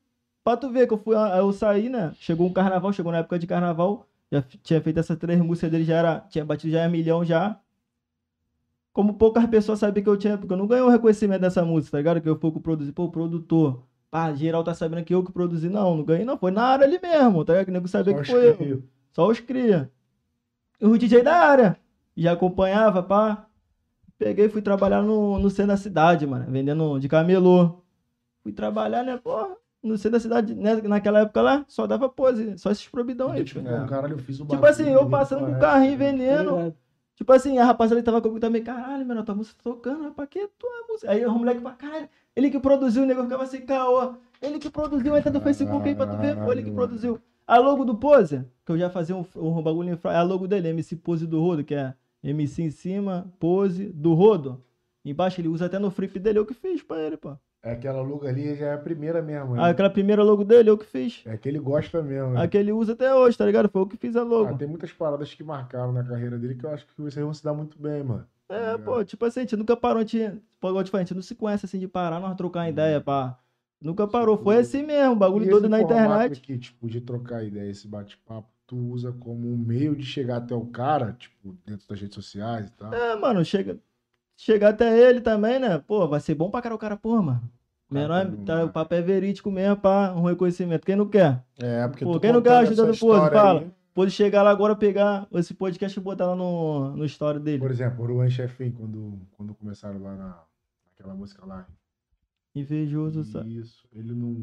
Pra tu ver que eu fui, eu saí, né? Chegou um carnaval, chegou na época de carnaval. Já tinha feito essas três músicas dele, já era. Tinha batido já milhão já. Como poucas pessoas sabiam que eu tinha, porque eu não ganhei o reconhecimento dessa música, tá ligado? Que eu fui que produzi, pô, produtor. Pá, geral tá sabendo que eu que produzi. Não, não ganhei, não. Foi na área ali mesmo, tá ligado? Que nego sabia Só que foi eu. Só os cria. E o DJ da área. Já acompanhava, pá. Peguei e fui trabalhar no, no centro da cidade, mano. Vendendo de camelô. Fui trabalhar, né, porra. No centro da cidade, né, naquela época lá, só dava pose. Só esses probidão aí, Tipo, pô, caralho, eu fiz o Tipo assim, eu passando com o conhece, carrinho né? vendendo. Tipo assim, a rapaziada tava comigo também, caralho, mano, tua música tá tocando, mas pra que tua música? Aí o moleque fala, caralho, ele que produziu, o nego ficava assim, caô. Ele que produziu, entra no Facebook aí pra tu ver, pô, ele que produziu. A logo do Pose, que eu já fazia um, um bagulho é a logo dele, MC Pose do Rodo, que é MC em cima, Pose do Rodo. Embaixo ele usa até no flip dele, eu que fiz pra ele, pô. É aquela logo ali já é a primeira mesmo. né? Ah, Aquela primeira logo dele, eu que fiz. É que ele gosta mesmo. né? A que ele usa até hoje, tá ligado? Foi eu que fiz a Ah, logo. tem muitas paradas que marcaram na carreira dele que eu acho que vocês vão se dar muito bem, mano. É, pô, tipo assim, a gente nunca parou, a gente, pô, igual a gente não se conhece assim de parar, nós trocar uma ideia, pá. Nunca parou, foi assim mesmo, o bagulho todo na internet. Aqui, tipo, de trocar ideia, esse bate-papo, tu usa como um meio de chegar até o cara, tipo, dentro das redes sociais e tal. É, mano, chega, chegar até ele também, né? Pô, vai ser bom pra cara o cara, pô, mano. Menor, Cara, tá, o papo é verídico mesmo, pá, um reconhecimento. Quem não quer? É, porque Pô, tu quem não quer ajuda do Pose, fala. aí- Pode chegar lá agora, pegar esse podcast e botar lá no, no story dele. Por exemplo, o Ruan Chefin, quando, quando começaram lá na, naquela música lá. Invejoso, sabe? Isso, ele não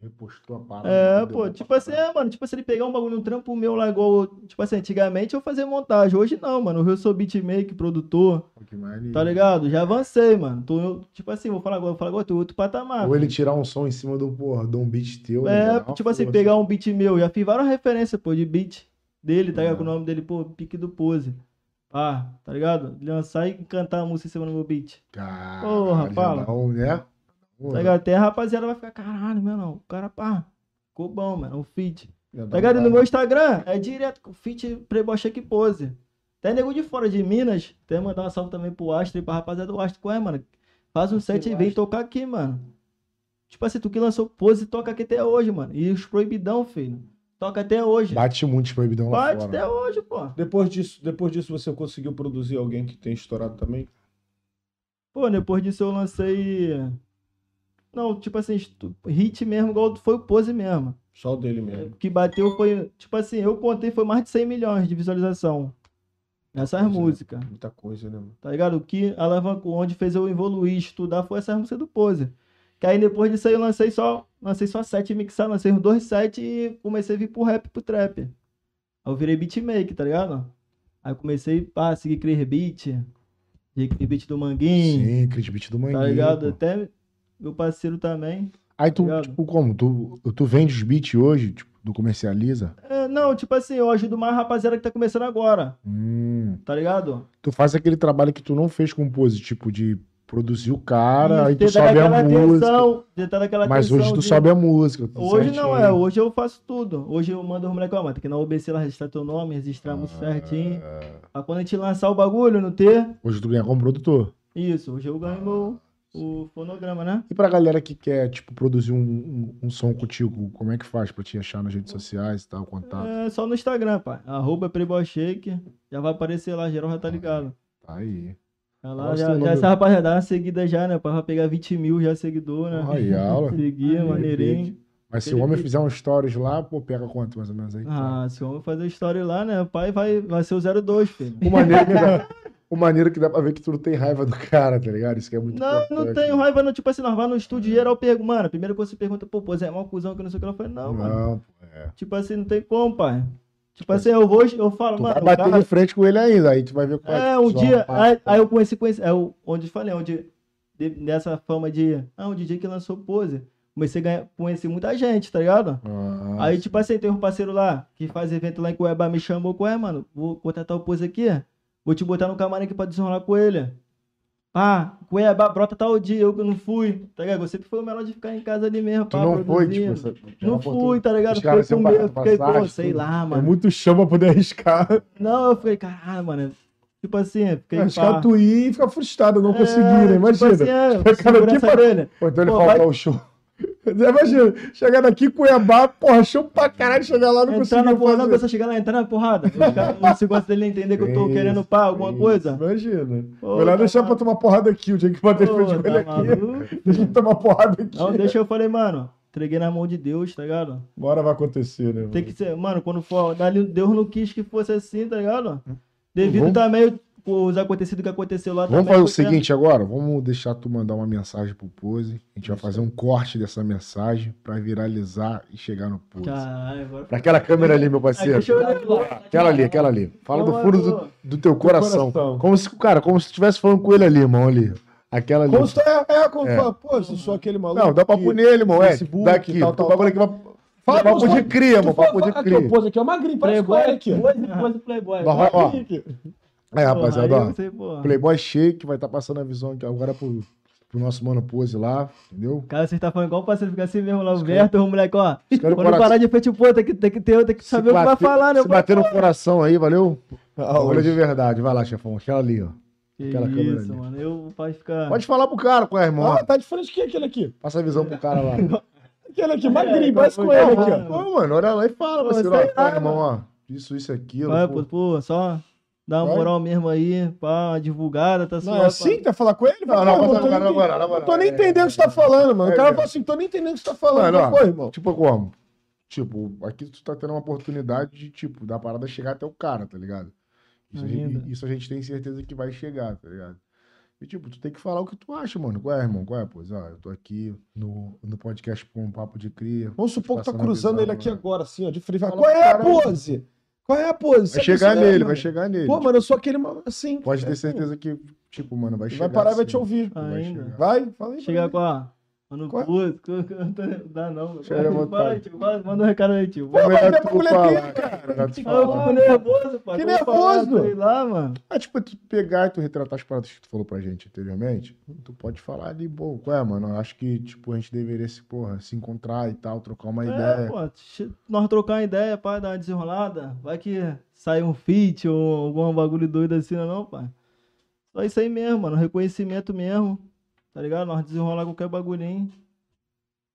repostou a parada. É, não pô, tipo assim, é, mano, tipo assim, ele pegar um bagulho, um trampo meu lá, igual, tipo assim, antigamente eu fazia montagem, hoje não, mano, eu sou beatmaker, produtor, tá ligado? Já avancei, mano, tô, tipo assim, vou falar agora, vou falar agora, tô outro patamar. Ou ele tirar um som em cima um, porra, de um beat teu. né, É, uma tipo assim, pegar um beat meu, já fiz várias referências, pô, de beat dele, tá ligado? É. Com o nome dele, pô, pique do pose. Ah, tá ligado? Lançar e cantar a música em cima do meu beat. Caralho, Porra, fala. um, né? Tá ligado? Até a rapaziada vai ficar, caralho, meu não, o cara, pá, ficou bom, mano, o feat. Tá ligado? No meu Instagram é direto com feat Playboy Shake Pose. Até nego de fora de Minas, até mandar uma salve também pro Astro e pra rapaziada do Astro. Ué, mano, faz um set e vem tocar aqui, mano. Tipo assim, tu que lançou Pose, toca aqui até hoje, mano. E os proibidão, filho. Toca até hoje. Bate muito proibidão lá Bate fora. até hoje, pô. Depois disso, depois disso, você conseguiu produzir alguém que tem estourado também? Pô, depois disso eu lancei. Não, tipo assim, hit mesmo, igual foi o Pose mesmo. Só o dele mesmo. Que bateu foi, tipo assim, eu contei foi mais de 100 milhões de visualização. Nessas Pois é. músicas. Muita coisa, né, mano? Tá ligado? O que alavancou, onde fez eu evoluir, estudar, foi essa música do Pose. Que aí depois disso aí eu lancei só, lancei só sete mixar, lancei uns dois sete e comecei a vir pro rap, pro trap. Aí eu virei beatmaker, tá ligado? Aí eu comecei a seguir Clear Beat, Clear Beat do Manguinho, Sim, Cris Beat do Manguinho. tá ligado? pô. Até meu parceiro também. Aí tu, ligado? tipo, como? Tu, tu vende os beats hoje, tipo, do comercializa? É, não, tipo assim, eu ajudo mais a rapaziada que tá começando agora, Hum. tá ligado? Tu faz aquele trabalho que tu não fez com o Pose, tipo, de produzir o cara, Isso, aí tu sobe a música. atenção, Mas hoje tu de- sobe a música. tudo Hoje não, certinho. é. Hoje eu faço tudo. Hoje eu mando os moleques, ó, mano, tem que na OBC lá registrar teu nome, registrar a música certinho. Pra quando a gente lançar o bagulho, não ter. Hoje tu ganha como produtor. Isso, hoje eu ganho meu, o fonograma, né? E pra galera que quer, tipo, produzir um, um, um som contigo, como é que faz pra te achar nas redes sociais e tal, contato? É só no Instagram, pai. Arroba Shake. Já vai aparecer lá, geral já tá ligado. Tá aí. Tá lá, Nossa, já, já nome- essa rapaziada dá uma seguida já, né? Pra pegar 20 mil já seguidor, né? Aí, aula. Seguir, maneirinho. Mas se o homem fizer um stories lá, pô, pega quanto mais ou menos aí? Ah, se o homem fazer história lá, né? O pai vai, vai ser o 02, filho. O maneiro, que dá, o maneiro que dá pra ver que tu não tem raiva do cara, tá ligado? Isso que é muito Não, não importante. tenho raiva, não. Tipo assim, nós vamos no estúdio geral, pergunta, mano, primeira coisa que você pergunta, pô, pô, Zé, é mó cuzão que não sei o que. Ela falei, não, mano. Não, pô, é. Tipo assim, não tem como, pai. Tipo assim, eu vou, eu falo, Tu mano, vai bater cara... de frente com ele ainda, aí tu vai ver qual É, que um dia, aí, pá, aí eu conheci, conheci, é o- onde eu falei, onde, de- nessa fama de, ah, um DJ que lançou pose, comecei a ganhar, conhecer muita gente, tá ligado? Ah, Aí, tipo assim, tem um parceiro lá, que faz evento lá em Cuiabá, me chamou, ué, mano, vou contratar o pose aqui, vou te botar no camarim aqui pra desenrolar com ele. Ah, Cuiabá, brota tal dia, eu que não fui, tá ligado? Eu sempre fui o melhor de ficar em casa ali mesmo, tu pá, não foi, tipo, essa, Não fui, tá ligado? Fiquei com medo, fiquei, pô, sei lá, É mano. muito chão pra poder arriscar. Não, eu falei, caralho, mano. Tipo assim, fiquei Arriscar pá. tu ir e ficar frustrado, não É, conseguir, né? Imagina. Tipo assim, é, daqui segurança pra- dele. Ou então ele Pô, vai- o show. Imagina, chegar daqui Cuiabá, porra, show pra caralho, chegar lá não Entrar na porrada, não, fazer. a chegar lá, entrar na porrada. Os caras- O segurança dele entender que eu tô querendo pá, alguma isso. coisa. Imagina. Pô, Melhor tá deixar mal- pra tomar porrada aqui, o dia que bater frente com ele tá aqui. Deixa ele tomar porrada aqui. Não, deixa eu falei, mano. Entreguei na mão de Deus, tá ligado? Hora vai acontecer, né? Tem que ser, mano, quando for. Deus não quis que fosse assim, tá ligado? Devido Vamos- também os acontecidos que aconteceu lá Vamos também. fazer o seguinte agora, vamos deixar tu mandar uma mensagem pro Pose. A gente vai fazer um corte dessa mensagem pra viralizar e chegar no Pose. Caralho, agora. Pra aquela câmera ali, meu Aí, parceiro. deixa eu olhar. Aquela ali, aquela ali. Fala do fundo do, do teu coração. coração. Como se, cara, como se tu estivesse falando com ele ali, irmão, ali. Aquela ali. Como se tu- é, é, como É. fala, pô, se eu sou aquele maluco. Não, dá papo nele, irmão. É, Facebook, daqui. tal, tal, bagulho aqui vai. Fala, papo de cria, mano. Papo de Aqui, cria. o pose aqui é uma parece Playboy, com ele aqui. Playboy, Playboy, ó, Aqui. É, rapaziada, ó. eu sei. Playboy Shake vai estar passando a visão aqui agora pro, pro nosso mano Pose lá, entendeu? Cara, vocês tá falando igual o parceiro fica assim mesmo lá, o Berto, o moleque, ó. Quando parar de frente, pô, tem que, tem que ter, tem que saber o que vai falar, né? Se bater no coração aí, valeu? Olha de hoje. verdade. Vai lá, chefão. Aquela ali, ó. Que aquela câmera isso, ali. mano. Eu, o pai fica... Pode falar pro cara, qual é, irmão? Ah, tá diferente que aquele aqui. Passa a visão pro cara lá. Aquele aqui, magrinho, É, parece com é, ele é, aqui, é. ó. Ô, mano, olha lá e fala, Pô, parceiro. Ó, Ó, irmão, ó. Isso, isso, aquilo. Vai, pô. pô, pô, só dá uma moral mesmo aí, pá, uma divulgada, tá Não, é assim que tá falar com ele? Não, não, na moral. Não tô nem É, entendendo o que você tá falando, mano. é, O cara é. fala assim, tô nem entendendo o que você tá falando. Pô, irmão. Tipo como? Tipo, aqui tu tá tendo uma oportunidade de, tipo, da parada chegar até o cara, tá ligado? Isso a, gente, isso a gente tem certeza que vai chegar, tá ligado? E, tipo, tu tem que falar o que tu acha, mano. Qual é, irmão? Qual é, pois? Ó, eu tô aqui no, no podcast com um papo de cria. Vamos supor que tá Passando a cruzando visão, ele aqui né? agora, assim, ó, de Fala Qual é a cara aí. pose? Qual é a pose? Vai chegar nele, vai mano? chegar nele. Pô, mano, eu sou aquele assim. Pode ter certeza que, tipo, mano, vai chegar. Vai parar e vai assim. te ouvir. Vai. Vai, fala aí. Chega com a. Mano, Qual putz, não dá não. Chega à Fala vontade. aí, tio, fala- manda um recado aí, tio. É melhor tu falar, dele, cara. melhor tu Eu falar. fico nervoso, pai. Que Como falar, nervoso? Sei lá, mano. É tipo, tu pegar e tu retratar as paradas que tu falou pra gente anteriormente, tu pode falar ali, bom, qual é, mano? Eu acho que, tipo, a gente deveria se, porra, se encontrar e tal, trocar uma É, ideia. pô, nós trocar uma ideia, pai, dar uma desenrolada. Vai que sai um feat ou algum bagulho doido assim, não, pai. Só isso aí mesmo, mano. Reconhecimento mesmo. Tá ligado? Nós desenrolar qualquer bagulhinho.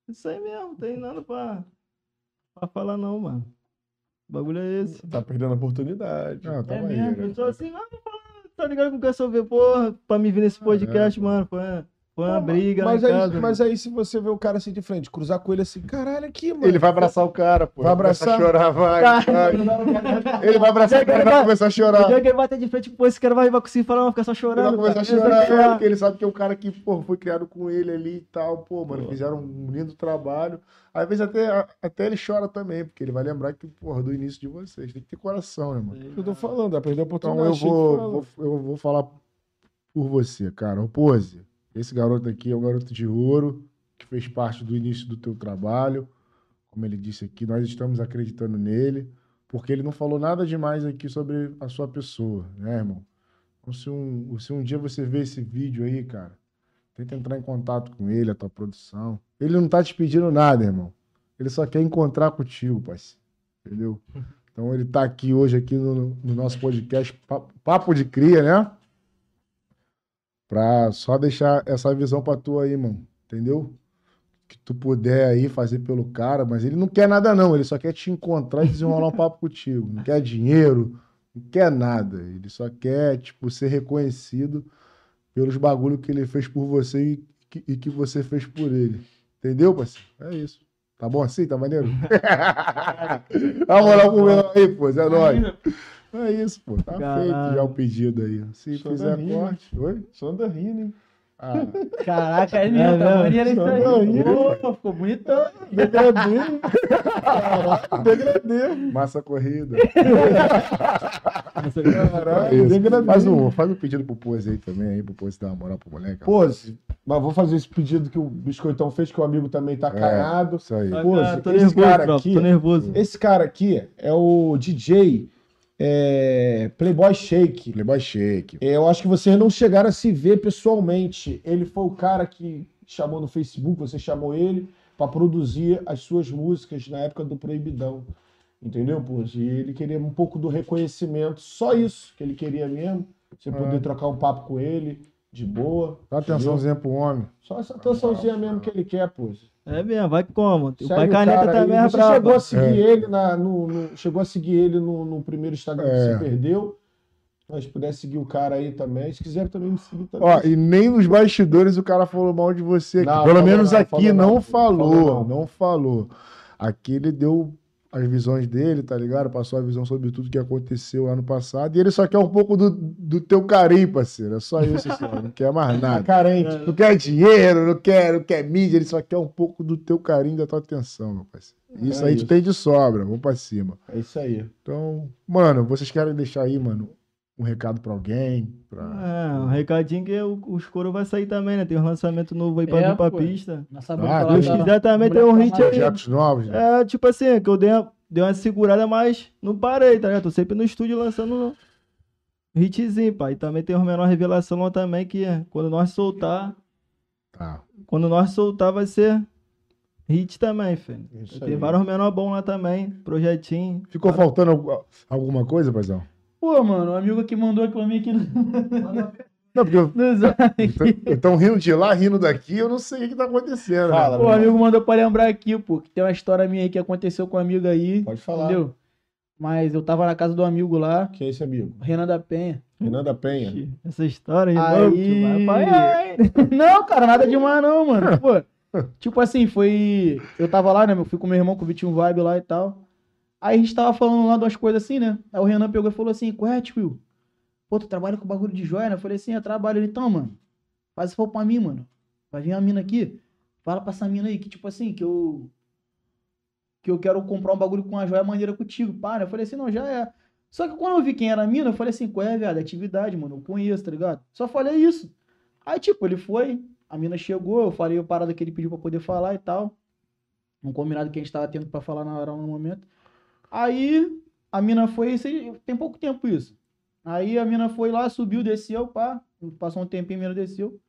Isso aí mesmo, não tem nada pra, pra falar não, mano. O bagulho é esse. Tá perdendo a oportunidade. Não, É tava aí, mesmo, né? eu sou assim, ah, tá ligado com o que eu sou ver, porra, pra me vir nesse podcast, mano, foi, foi Pô, briga mas aí, casa. mas aí, se você vê o cara assim de frente, cruzar com ele assim, caralho, aqui, mano. Ele vai abraçar o cara, pô. Vai abraçar? a chorar, vai. vai. Ele vai abraçar o cara e vai começar a O chorar. dia que ele bater de frente, pô, esse cara vai, vai conseguir falar, vai ficar só Ele chorando. vai começar a cara. chorar, Ele vai é, porque ele sabe que é um cara que, pô, foi criado com ele ali e tal, pô, mano, fizeram um lindo trabalho. Às vezes até, até ele chora também, porque ele vai lembrar que, porra, do início de vocês. Tem que ter coração, né, mano? Eu tô falando, vai perder a Então oportunidade. eu achei que vou, vou- eu vou falar por você, cara. Ô, Pose, esse garoto aqui é um garoto de ouro, que fez parte do início do teu trabalho. Como ele disse aqui, nós estamos acreditando nele, porque ele não falou nada demais aqui sobre a sua pessoa, né, irmão? Então, se um, se um dia você ver esse vídeo aí, cara, tenta entrar em contato com ele, a tua produção. Ele não tá te pedindo nada, irmão. Ele só quer encontrar contigo, parceiro. Entendeu? Então ele tá aqui hoje aqui no, no nosso podcast Pa- Papo de Cria, né? Pra só deixar essa visão pra tu aí, mano. Entendeu? Que tu puder aí fazer pelo cara, mas ele não quer nada não, ele só quer te encontrar e desenrolar um papo contigo. Não quer dinheiro, não quer nada. Ele só quer, tipo, ser reconhecido pelos bagulho que ele fez por você e que, e que você fez por ele. Entendeu, parceiro? É isso. Tá bom assim? Tá maneiro? Dá moral pro meu aí, pô. É nóis. É isso, pô. Tá Caralho. feito já o pedido aí. Se Só fizer corte. Oi? Só anda rindo, hein? Ah, Caraca, é É mesmo, tá mesmo? maneiro isso aí. Pô, ficou bonitão. Degradê. Caraca, degradê. massa corrida. Caralho, É isso. degradê. Faz um, faz um pedido pro Pose aí também, aí, pro Pose dar uma moral pro moleque. Pô, se- mas vou fazer esse pedido que o Biscoitão fez, que o amigo também tá É. caiado. Isso aí. Ah, Pô, cara, tô esse nervoso, cara aqui- tô nervoso. Esse cara aqui é o DJ é, Playboy Shake. Playboy Shake. É, Eu acho que vocês não chegaram a se ver pessoalmente. Ele foi o cara que chamou no Facebook, você chamou ele para produzir as suas músicas na época do Proibidão. Entendeu, pô? E ele queria um pouco do reconhecimento, só isso que ele queria mesmo. Você poder É. trocar um papo com ele, de boa. Dá atençãozinha pro homem. Só essa atençãozinha mesmo que ele quer, pô. É mesmo, vai como? O Segue pai o caneta cara também é Você chegou a seguir É. ele na, no, no- chegou a seguir ele no, no primeiro Instagram que É. você perdeu. Mas puder seguir o cara aí também. Se quiser também me seguir também. Ó, e nem nos bastidores o cara falou mal de você aqui. Não, Pelo menos não, aqui falou não, não, falou, falou não. falou. Aqui ele deu as visões dele, tá ligado? Passou a visão sobre tudo que aconteceu ano passado. E ele só quer um pouco do, do teu carinho, parceiro. É só isso, só. Não quer mais nada. carente. Não quer dinheiro, não quer, não quer mídia, ele só quer um pouco do teu carinho, da tua atenção, meu parceiro. Isso É aí isso. tu tem de sobra, vamos pra cima. É isso aí. Então, mano, vocês querem deixar aí, mano, um recado pra alguém? Pra... É, um recadinho que o- os coro vai sair também, né? Tem um lançamento novo aí pra É, vir pra pô. pista. Ah, Deus quiser também tem um hit aí. Projetos novos, né? É, tipo assim, que eu dei uma, dei uma segurada, mas não parei, tá ligado? Tô sempre no estúdio lançando hitzinho, pai. E também tem uma menor revelação lá também, que é quando nós soltar, Tá. quando nós soltar vai ser hit também, filho. Isso Tem aí. vários menor bom lá também, projetinho. Ficou faltando algu- alguma coisa, paizão? Pô, mano, o amigo que mandou aqui pra mim aqui no, Não, porque eu- zap. estão rindo de lá, rindo daqui, eu não sei o que tá acontecendo. né? Fala, Pô, o amigo mandou pra lembrar aqui, pô, que tem uma história minha aí que aconteceu com um amigo aí. Pode falar. Entendeu? Mas eu tava na casa do amigo lá, Quem é esse amigo? Renan da Penha. Renan da Penha. Essa história aí, Aí- vai hein? Não, cara, nada demais não, mano. Pô, tipo assim, foi. Eu tava lá, né? Eu fui com meu irmão, com o Vitinho Vibe lá e tal. Aí a gente tava falando lá de umas coisas assim, né? Aí o Renan pegou e falou assim: Qual é, tio? Pô, tu trabalha com bagulho de joia, né? Eu falei assim: Eu trabalho. Ele, então, mano, faz isso pra mim, mano. Vai vir uma mina aqui. Fala pra essa mina aí que, tipo assim, que eu. Que eu quero comprar um bagulho com uma joia maneira contigo, né? Eu falei assim: Não, já é. Só que quando eu vi quem era a mina, eu falei assim: Qual é, viado? É Atividade, mano. Eu conheço, tá ligado? Só falei isso. Aí, tipo, ele foi, a mina chegou, eu falei a parada que ele pediu pra poder falar e tal. Um combinado que a gente tava tendo pra falar na hora, no momento. Aí, a mina foi, tem pouco tempo isso. Aí a mina foi lá, subiu, desceu, pá. Passou um tempinho, a mina desceu.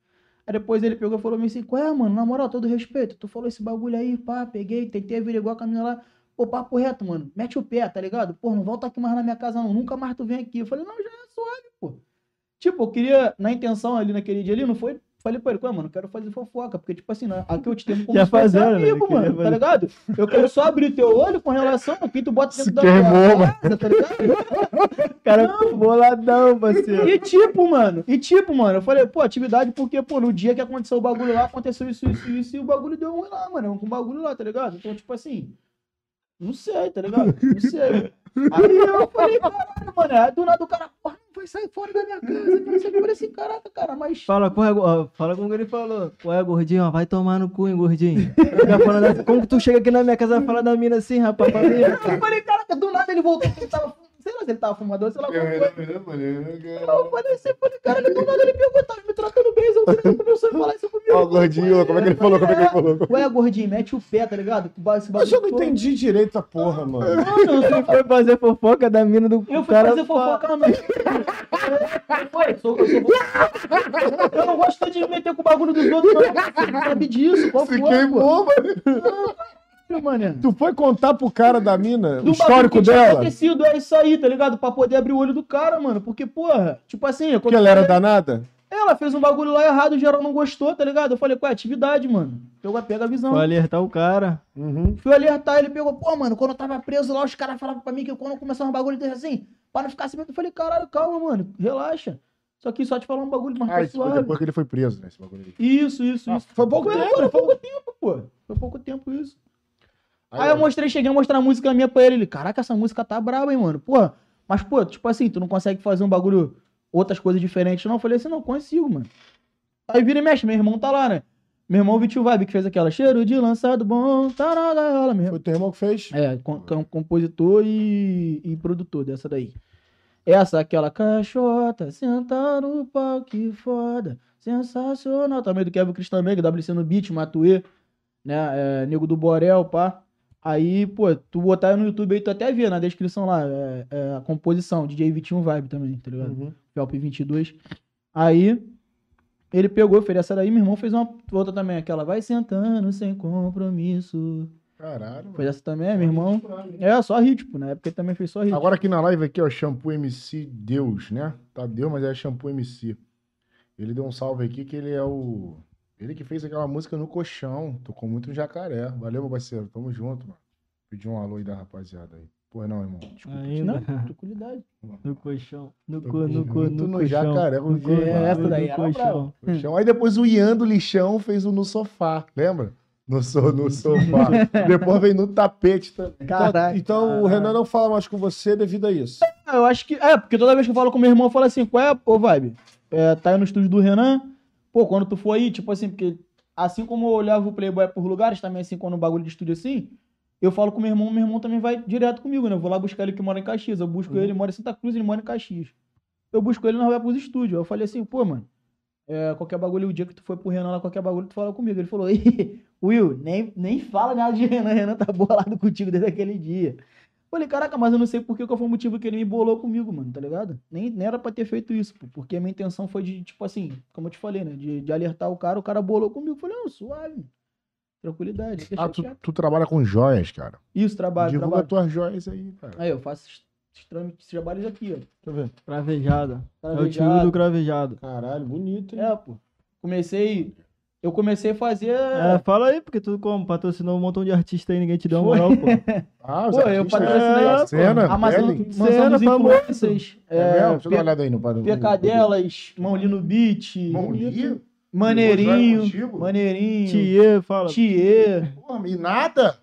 Aí depois ele pegou e falou assim, qual é, mano? Na moral, todo respeito, tu falou esse bagulho aí, pá, peguei, tentei averiguar com a mina lá. Pô, papo reto, mano. Mete o pé, tá ligado? Pô, não volta aqui mais na minha casa, não. Nunca mais tu vem aqui. Eu falei, não, já é suave, pô. Tipo, eu queria, na intenção ali naquele dia ali, não foi Falei pra ele, mano, eu quero fazer fofoca, porque, tipo assim, né, aqui eu te tenho como fazendo, né? amigo, Queria mano, tá fazer. ligado? Eu quero só abrir teu olho com relação a quem tu bota dentro Se da queimou, tua casa, tá ligado? Cara, boladão, parceiro. E tipo, mano, e tipo, mano, eu falei, pô, atividade, porque, pô, no dia que aconteceu o bagulho lá, aconteceu isso, isso, isso, e o bagulho deu ruim lá, mano, com o bagulho lá, tá ligado? Então, tipo assim, não sei, tá ligado? Não sei. Aí eu falei, caralho, mano, aí do nada o cara, porra, vai sair fora da minha casa, não sei falei assim, caraca, cara, mas... Fala, qual é, fala como ele falou. Qual é, gordinho? Vai tomar no cu, hein, gordinho. Falando assim, como que tu chega aqui na minha casa e fala da mina assim, rapaz? Eu falei, caraca, do nada ele voltou, ele tava, sei lá se ele tava fumador, sei lá como foi. Eu falei assim, falei, caralho, do nada ele pegou, tava me tratando bem, eu falei, começou a falar isso comigo. Ó, gordinho, como é que ele falou? Como é que ele falou? Ué, gordinho, mete o pé, tá ligado? Esse Mas eu não bagulho todo. entendi direito a porra, mano. Mano, Tu foi fazer fofoca da mina do eu fui cara. fazer fofoca não. Foi, sou, eu, eu não gosto de me meter com o bagulho dos outros, não. Você sabe disso, qual Se foi, queimou, mano. Mano? Tu foi contar pro cara da mina o Do bagulho histórico que tinha dela? acontecido, é isso aí, tá ligado? Pra poder abrir o olho do cara, mano. Porque, porra, tipo assim... Porque ela era danada? Ela fez um bagulho lá errado, o geral não gostou, tá ligado? Eu falei, qual é atividade, mano? Pega, pega a visão. Foi alertar o cara. Uhum. Fui alertar, ele pegou, pô, mano, quando eu tava preso lá, os caras falavam pra mim que quando começava um bagulho desse assim, pra não ficar assim, eu falei, caralho, calma, mano, relaxa. Só que só te falar um bagulho mais Ah, isso foi suave. depois que ele foi preso, né? Esse bagulho aí. Isso, isso, Ah, isso. foi pouco Foi, tempo, foi pouco tempo, pô. Foi pouco tempo isso. Aí, Aí, eu mostrei, cheguei a mostrar a música minha pra ele. Ele, caraca, essa música tá braba, hein, mano. Porra, mas, pô, tipo assim, tu não consegue fazer um bagulho, outras coisas diferentes, não? Eu falei assim, não, consigo, mano. Aí vira e mexe, meu irmão tá lá, né? Meu irmão Vitinho Vibe, que fez aquela cheiro de lançado bom, tá na gaiola mesmo. Foi teu irmão que fez? É, com, com- compositor e, e produtor dessa daí. Essa, aquela caixota, senta no pau, que foda, sensacional. Também do Kevin Cris também, que WC no beat, Matuê, né, é, Nego do Borel, pá. Aí, pô, tu botar no YouTube aí, tu até vê na descrição lá, é, é a composição, DJ Vitinho Vibe também, tá ligado? Uhum. Felp 22. Aí, ele pegou, fez essa daí, meu irmão fez uma outra também, aquela vai sentando sem compromisso. Caralho. Foi essa também, meu irmão. É, só ritmo, na época ele também fez só ritmo. Agora aqui na live aqui, ó, Shampoo MC Deus, né? Tá Deus, mas é Shampoo MC. Ele deu um salve aqui que ele é o... Ele que fez aquela música no colchão. Tocou muito no Jacaré. Valeu, meu parceiro. Tamo junto, mano. Pedi um alô aí da rapaziada aí. Pô, não, irmão. Desculpa. Ainda. Não, tranquilidade. No colchão. No Tamo no junto no no colchão. jacaré, No É, essa daí no colchão. Colchão. Aí depois o Ian do Lixão fez o no sofá, lembra? No, so, no sofá. depois veio no tapete também. Caralho. Então o Renan não fala mais com você devido a isso. Ah, eu acho que. É, porque toda vez que eu falo com meu irmão, eu falo assim, qual é, ô vibe? É, tá aí no estúdio do Renan. Pô, quando tu for aí, tipo assim, porque assim como eu olhava o Playboy por lugares, também assim, quando o bagulho de estúdio assim, eu falo com meu irmão, meu irmão também vai direto comigo, né? Eu vou lá buscar ele que mora em Caxias. Eu busco ele, ele mora em Santa Cruz, ele mora em Caxias. Eu busco ele, nós vai pros estúdios. Eu falei assim, pô, mano, é, qualquer bagulho, o dia que tu for pro Renan lá, qualquer bagulho, tu fala comigo. Ele falou, "Ih, Will, nem, nem fala nada de Renan, Renan tá bolado contigo desde aquele dia. Falei, caraca, mas eu não sei por que qual foi o motivo que ele me bolou comigo, mano, tá ligado? Nem, nem era pra ter feito isso, pô, porque a minha intenção foi de, tipo assim, como eu te falei, né? De, de alertar o cara, o cara bolou comigo. Falei, não, suave, tranquilidade. Ah, tu, tu trabalha com joias, cara. Isso, trabalho, Divulga trabalho. tuas joias aí, cara. Aí, eu faço esses, trâmites, esses trabalhos aqui, ó. Deixa eu ver. Cravejada. É o tio do cravejado. Caralho, bonito, hein? É, pô. Comecei. Eu comecei a fazer. É, fala aí, porque tu como patrocinou um montão de artista aí, ninguém te deu uma moral, pô. Ah, os Pô, eu artistas patrocinei a- cena, a maçã, maçã Cena dos influencers. É, É? Deixa eu dar uma olhada aí no padrão. Pecadelas, Mãolinho no beat. Mãolinho? Maneirinho. Maneirinho. Thier, fala. Thier. Porra, e nada?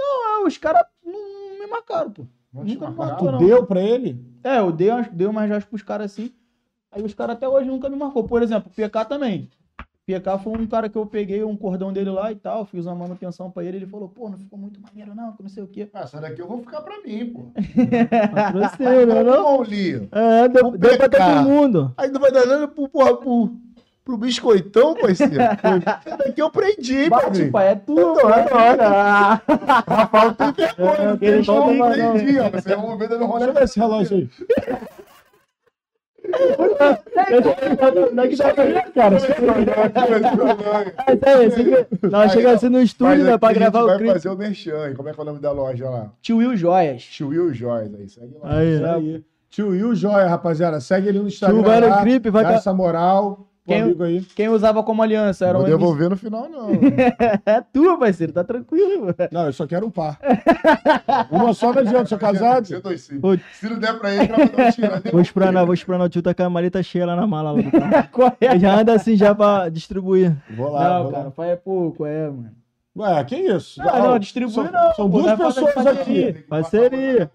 Ah, os caras não me marcaram, pô. Não Nunca marcaram? Tu não. deu pra ele? É, eu dei, dei umas joias pros caras assim. Aí os caras até hoje nunca me marcou. Por exemplo, o PK também. PK foi um cara que eu peguei um cordão dele lá e tal, fiz uma manutenção pra ele. Ele falou, pô, não ficou muito maneiro, não, que não sei o quê. Ah, essa daqui eu vou ficar pra mim, pô. Patrocínio, não? Não, Lia. É, deu, deu pra todo mundo. Aí não vai dar nada pro, porra, pro, pro biscoitão, parceiro. Essa daqui eu prendi, Bate, padrinho. pai, é tu. Não, agora. Rafael tem vergonha, não tem como tão não prendi, ó. Você é uma venda no Deixa eu ver esse relógio aí. Não é que cara. É, chega- Não, chega assim no estúdio, né, pra gravar o vai clipe. fazer o merchan. Como é que é o nome da loja lá? Tio Will Joias. Tio Will Joyce. Aí, segue lá. Aí, aí. Tio Will Joia, rapaziada. Segue ele no Instagram. Tio vai no clipe, vai dá tá- essa moral. Quem- amigo aí. Quem usava como aliança era vou MC. devolver no final, não. É tua, parceiro, tá tranquilo, mano. Não, eu só quero um par. Uma só não adianta, sou casado. Você dois sim. Se não der pra ele, vai dar um tiro. Vou esperar, vou esperar o tio tá com a maleta cheia lá na mala lá do carro. Qual é? Já anda assim já pra distribuir. Vou lá, Não, vou cara, lá. faz é pouco, é, mano. Ué, que isso? Ah, não, distribui são, não, São pô, duas pessoas parceria. aqui. Parceria.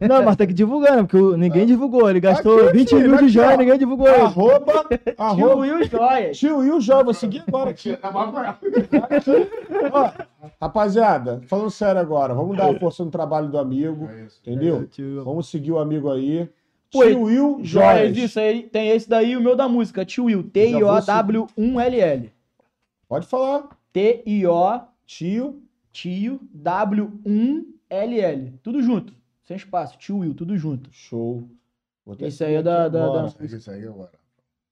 Não, mas tem que divulgar, né? Porque ninguém divulgou. Ele gastou Aqui, 20 filho, mil de joia ninguém divulgou ele. Arroba, Tio arroba. Will Joias. Tio Will Jó, vou seguir agora aqui. Ó, rapaziada, falando sério agora, vamos dar uma força no trabalho do amigo, entendeu? Tio- Vamos seguir o amigo aí. Pô, Tio Will Joias, Joias. isso aí. Tem esse daí o meu da música, Tio Will. T-I-O-W-1-L-L. Pode falar. T-I-O, Tio. tio, W-1-L-L. Tudo junto. Sem espaço. Tio Will, tudo junto. Show. Esse aí é da- da- da- isso aí agora.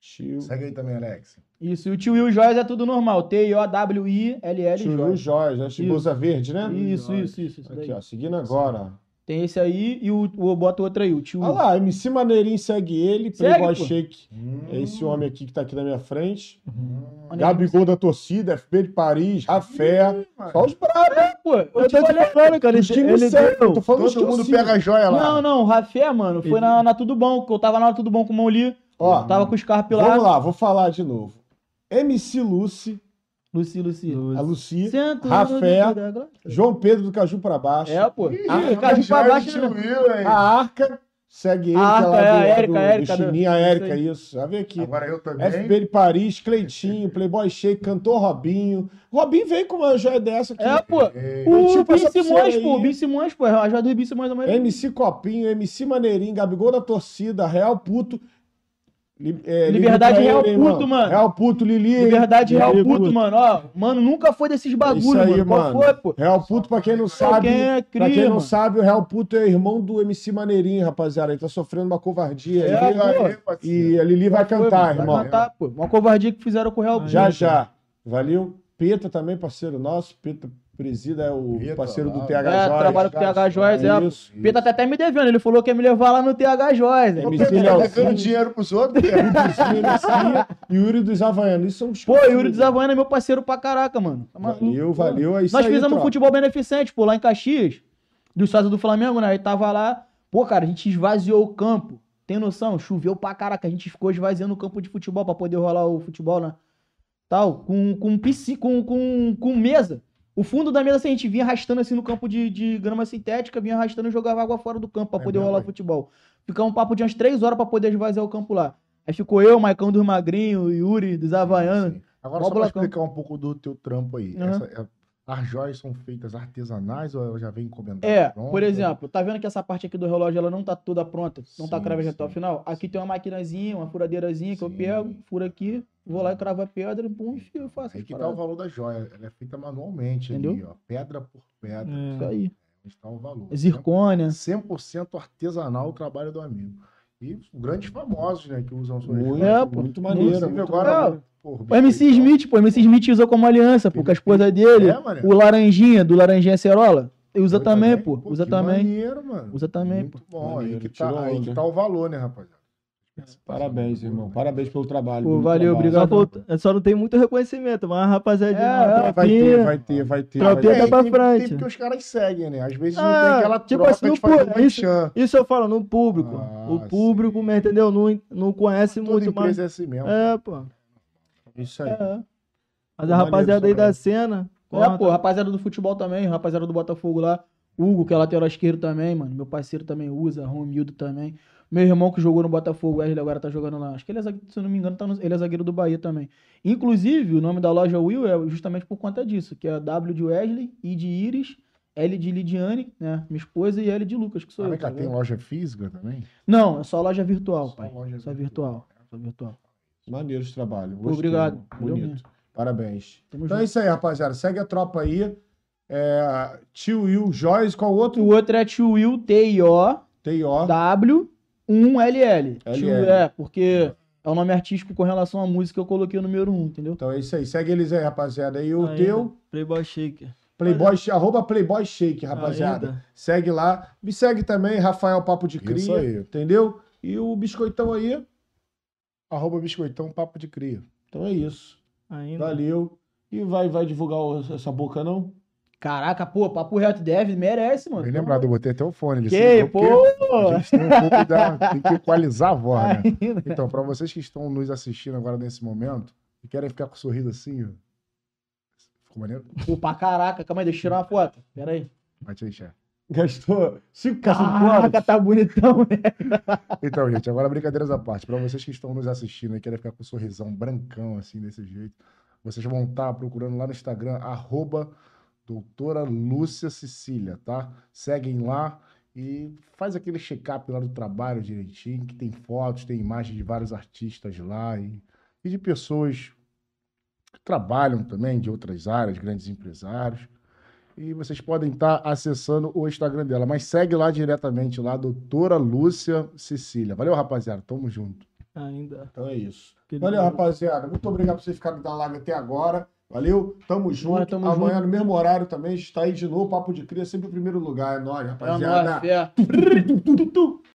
Tio, Segue aí também, Alex. Isso, e o tio Will Joias é tudo normal. T-I-O-W-I-L-L tio Will. Joias, né? Isso. Blusa verde, né? Isso, isso, isso. isso Aqui, ó, seguindo agora. Tem esse aí e o, o bota o outro aí, o tio Olha lá, MC Maneirinho segue ele, Segue, Playboy pô. Shake. É esse homem aqui que tá aqui na minha frente. Maneirinho. Gabigol da torcida, FB de Paris, Rafé. Só os bravos. É, pô, eu Eu tô te falei. falando, cara. Os Ele, times ele deu. tô falando Todo mundo torcidas. pega a joia lá. Não, não, o Rafé, mano, foi na, na Tudo Bom, que eu tava na Tudo Bom com o Mauli. Ó, Tava com o Scarpe lá. vamos lá, vou falar de novo. MC Lucy, Luci, Luci. a Lucy, Sento Rafé. João Pedro do Caju pra baixo. É, pô. Ah, Ah, caju pra baixo, né? Will? A Arca segue ele, A Arca, lá é a Érica, do, a Érica do do- Chininha, a isso Érica, isso. Já vem aqui. Agora eu também. FB de Paris, Cleitinho, Playboy Shake, cantor Robinho. Robinho veio com uma joia dessa aqui. É, pô. Eu O Bin essa Simões, pô. Bin Simões, pô. A joia do Bin Simões da maioria. MC Copinho, MC Maneirinho, Gabigol da torcida, Real Puto. Li- é, Liberdade Lili Real ele, Puto, mano. Real Puto, Lili. Liberdade Real Lili, Puto, puto. mano. Ó, mano, nunca foi desses bagulho, Isso aí, mano. Qual mano. foi, pô? Real Puto, pra quem não Pra sabe. quem é Pra quem cria, não mano. sabe, o Real Puto é irmão do MC Maneirinho, rapaziada. Ele tá sofrendo uma covardia É, aí. pô. aí, parceiro. E a Lili vai Foi, cantar, mano, irmão. Vai cantar, pô. Uma covardia que fizeram com o Real Puto. Já, já. Valeu. Peta também, parceiro nosso. Peta presida é o parceiro do lá, TH É, Joias. trabalha com o TH Joias, é. Isso. Peta tá até me devendo. Ele falou que ia me levar lá no TH Joias. né? MC tá Leozinho. dando dinheiro pros outros? e Yuri dos Havaianos. Isso são os Pô, Yuri dos Havaiana é meu parceiro pra caraca, mano. Tá maluco? Valeu, valeu. É isso Nós aí, fizemos um futebol beneficente, pô, lá em Caxias, do sócio do Flamengo, né? Aí tava lá, pô, cara, a gente esvaziou o campo. Tem noção? Choveu pra caraca, a gente ficou esvaziando o campo de futebol pra poder rolar o futebol, né? Tal, com, com, pisci- com, com, com mesa. O fundo da mesa, assim, a gente vinha arrastando assim no campo de, de grama sintética, vinha arrastando e jogava água fora do campo pra É poder mesmo, rolar futebol. Ficava um papo de umas três horas pra poder esvaziar o campo lá. Aí ficou eu, Maicão dos Magrinhos, Yuri dos Havaianos. Sim. Agora, só pra explicar um pouco do teu trampo aí. Uhum. Essa- é- as joias são feitas artesanais ou já vem encomendado? É, por exemplo, tá vendo que essa parte aqui do relógio ela não tá toda pronta, não tá Sim, cravejada até o sim. final? Aqui tem uma maquinazinha, uma furadeirazinha que eu Sim. pego, furo aqui, vou lá e cravo a pedra, pum, e fio, eu faço. Aí que tá o valor da joia. Ela é feita manualmente ali, Entendeu? ó. Pedra por pedra. É. Isso aí. Onde tá o valor. Zircônia. 100% artesanal o trabalho do amigo. E grandes famosos, né, que usam suas Muito, joias. É, pô. muito maneiro. Muito agora, pô, O MC Smith, pô, o MC Smith usou como aliança, pô, com a esposa dele. É. O Laranjinha, do Laranjinha Cerola, usa Foi também, pô. Usa que também. Maneiro, mano. Usa também, Muito bom. Maneiro, aí, que tá, aí que tá o valor, né, rapaziada? Parabéns, irmão. Parabéns pelo trabalho. Pô, valeu, trabalho. Obrigado. falta- só não tem muito reconhecimento, mas a rapaziadinha, É, é, Vai tropinha, ter, vai ter, vai ter. vai Tropinha ter. tá pra tem, frente. Tem porque os caras seguem, né? Às vezes Ah, não tem aquela tipo troca assim, de o um isso-. Isso eu falo no público. Ah, o público, sim. mesmo, entendeu? Não, não conhece Toda muito, mas. empresa é assim mesmo. É, pô. Isso aí. É, Mas a rapaziada aí da cena. É, pô, rapaziada do futebol também, rapaziada do Botafogo lá. Hugo, que é lateral esquerdo também, mano. Meu parceiro também usa, Romildo também. Meu irmão que jogou no Botafogo, Wesley, agora tá jogando lá. Acho que ele é zagueiro, se eu não me engano, tá no- ele é zagueiro do Bahia também. Inclusive, o nome da loja Will é justamente por conta disso, que é W de Wesley, I de Iris, L de Lidiane, né? Minha esposa, e L de Lucas, que sou Ah, eu. tá tem vendo? loja física também? Não, é só loja virtual, Só pai. loja Só virtual. virtual. Só virtual. Maneiro esse trabalho. Gostei, obrigado. Bonito. Parabéns. Tamo Então é junto. isso aí, rapaziada. Segue a tropa aí. É, tio Will Joyce, qual outro? O outro é Tio Will, T-I-O, T.I.O. W1LL. LL. Tio, é, porque é o nome artístico com relação à música que eu coloquei o número 1, entendeu? Então é isso aí. Segue eles aí, rapaziada. E o Ainda. teu, Playboy Shaker. Playboy, arroba Playboy Shake, rapaziada. Ainda. Segue lá. Me segue também, Rafael Papo de Isso Cria. aí. Entendeu? E o biscoitão aí. arroba biscoitão papo de cria. Então é isso. Ainda. Valeu. E vai, vai divulgar essa boca, não? Caraca, pô, papo reto deve, merece, mano. Bem lembrado, eu botei até o fone. Ele Que, pô! A gente tem um pouco da. Tem que equalizar a voz, né? Ainda. Então, para vocês que estão nos assistindo agora nesse momento e querem ficar com o sorriso assim, ó. Ficou maneiro? Pô, pra caraca, calma aí, deixa eu tirar uma foto. Pera aí. Bate aí, chefe. Gastou 5 Caraca, tá bonitão, né? Então, gente, agora brincadeiras à parte. Para vocês que estão nos assistindo e querem ficar com o sorrisão brancão, assim, desse jeito, vocês vão estar procurando lá no Instagram, arroba doutora Lúcia Cecília, tá? Seguem lá e faz aquele check-up lá do trabalho direitinho, que tem fotos, tem imagens de vários artistas lá e, e de pessoas que trabalham também de outras áreas, grandes empresários. E vocês podem estar acessando o Instagram dela, mas segue lá diretamente lá, doutora Lúcia Cecília. Valeu, rapaziada. Tamo junto. Ainda. Então é isso. Aquele Valeu, rapaziada. Muito obrigado por vocês ficarem na live até agora. Valeu, tamo junto. tamo Amanhã, no mesmo horário também, está aí de novo. Papo de Cria, sempre em primeiro lugar. É nóis, É rapaziada. nóis, fé.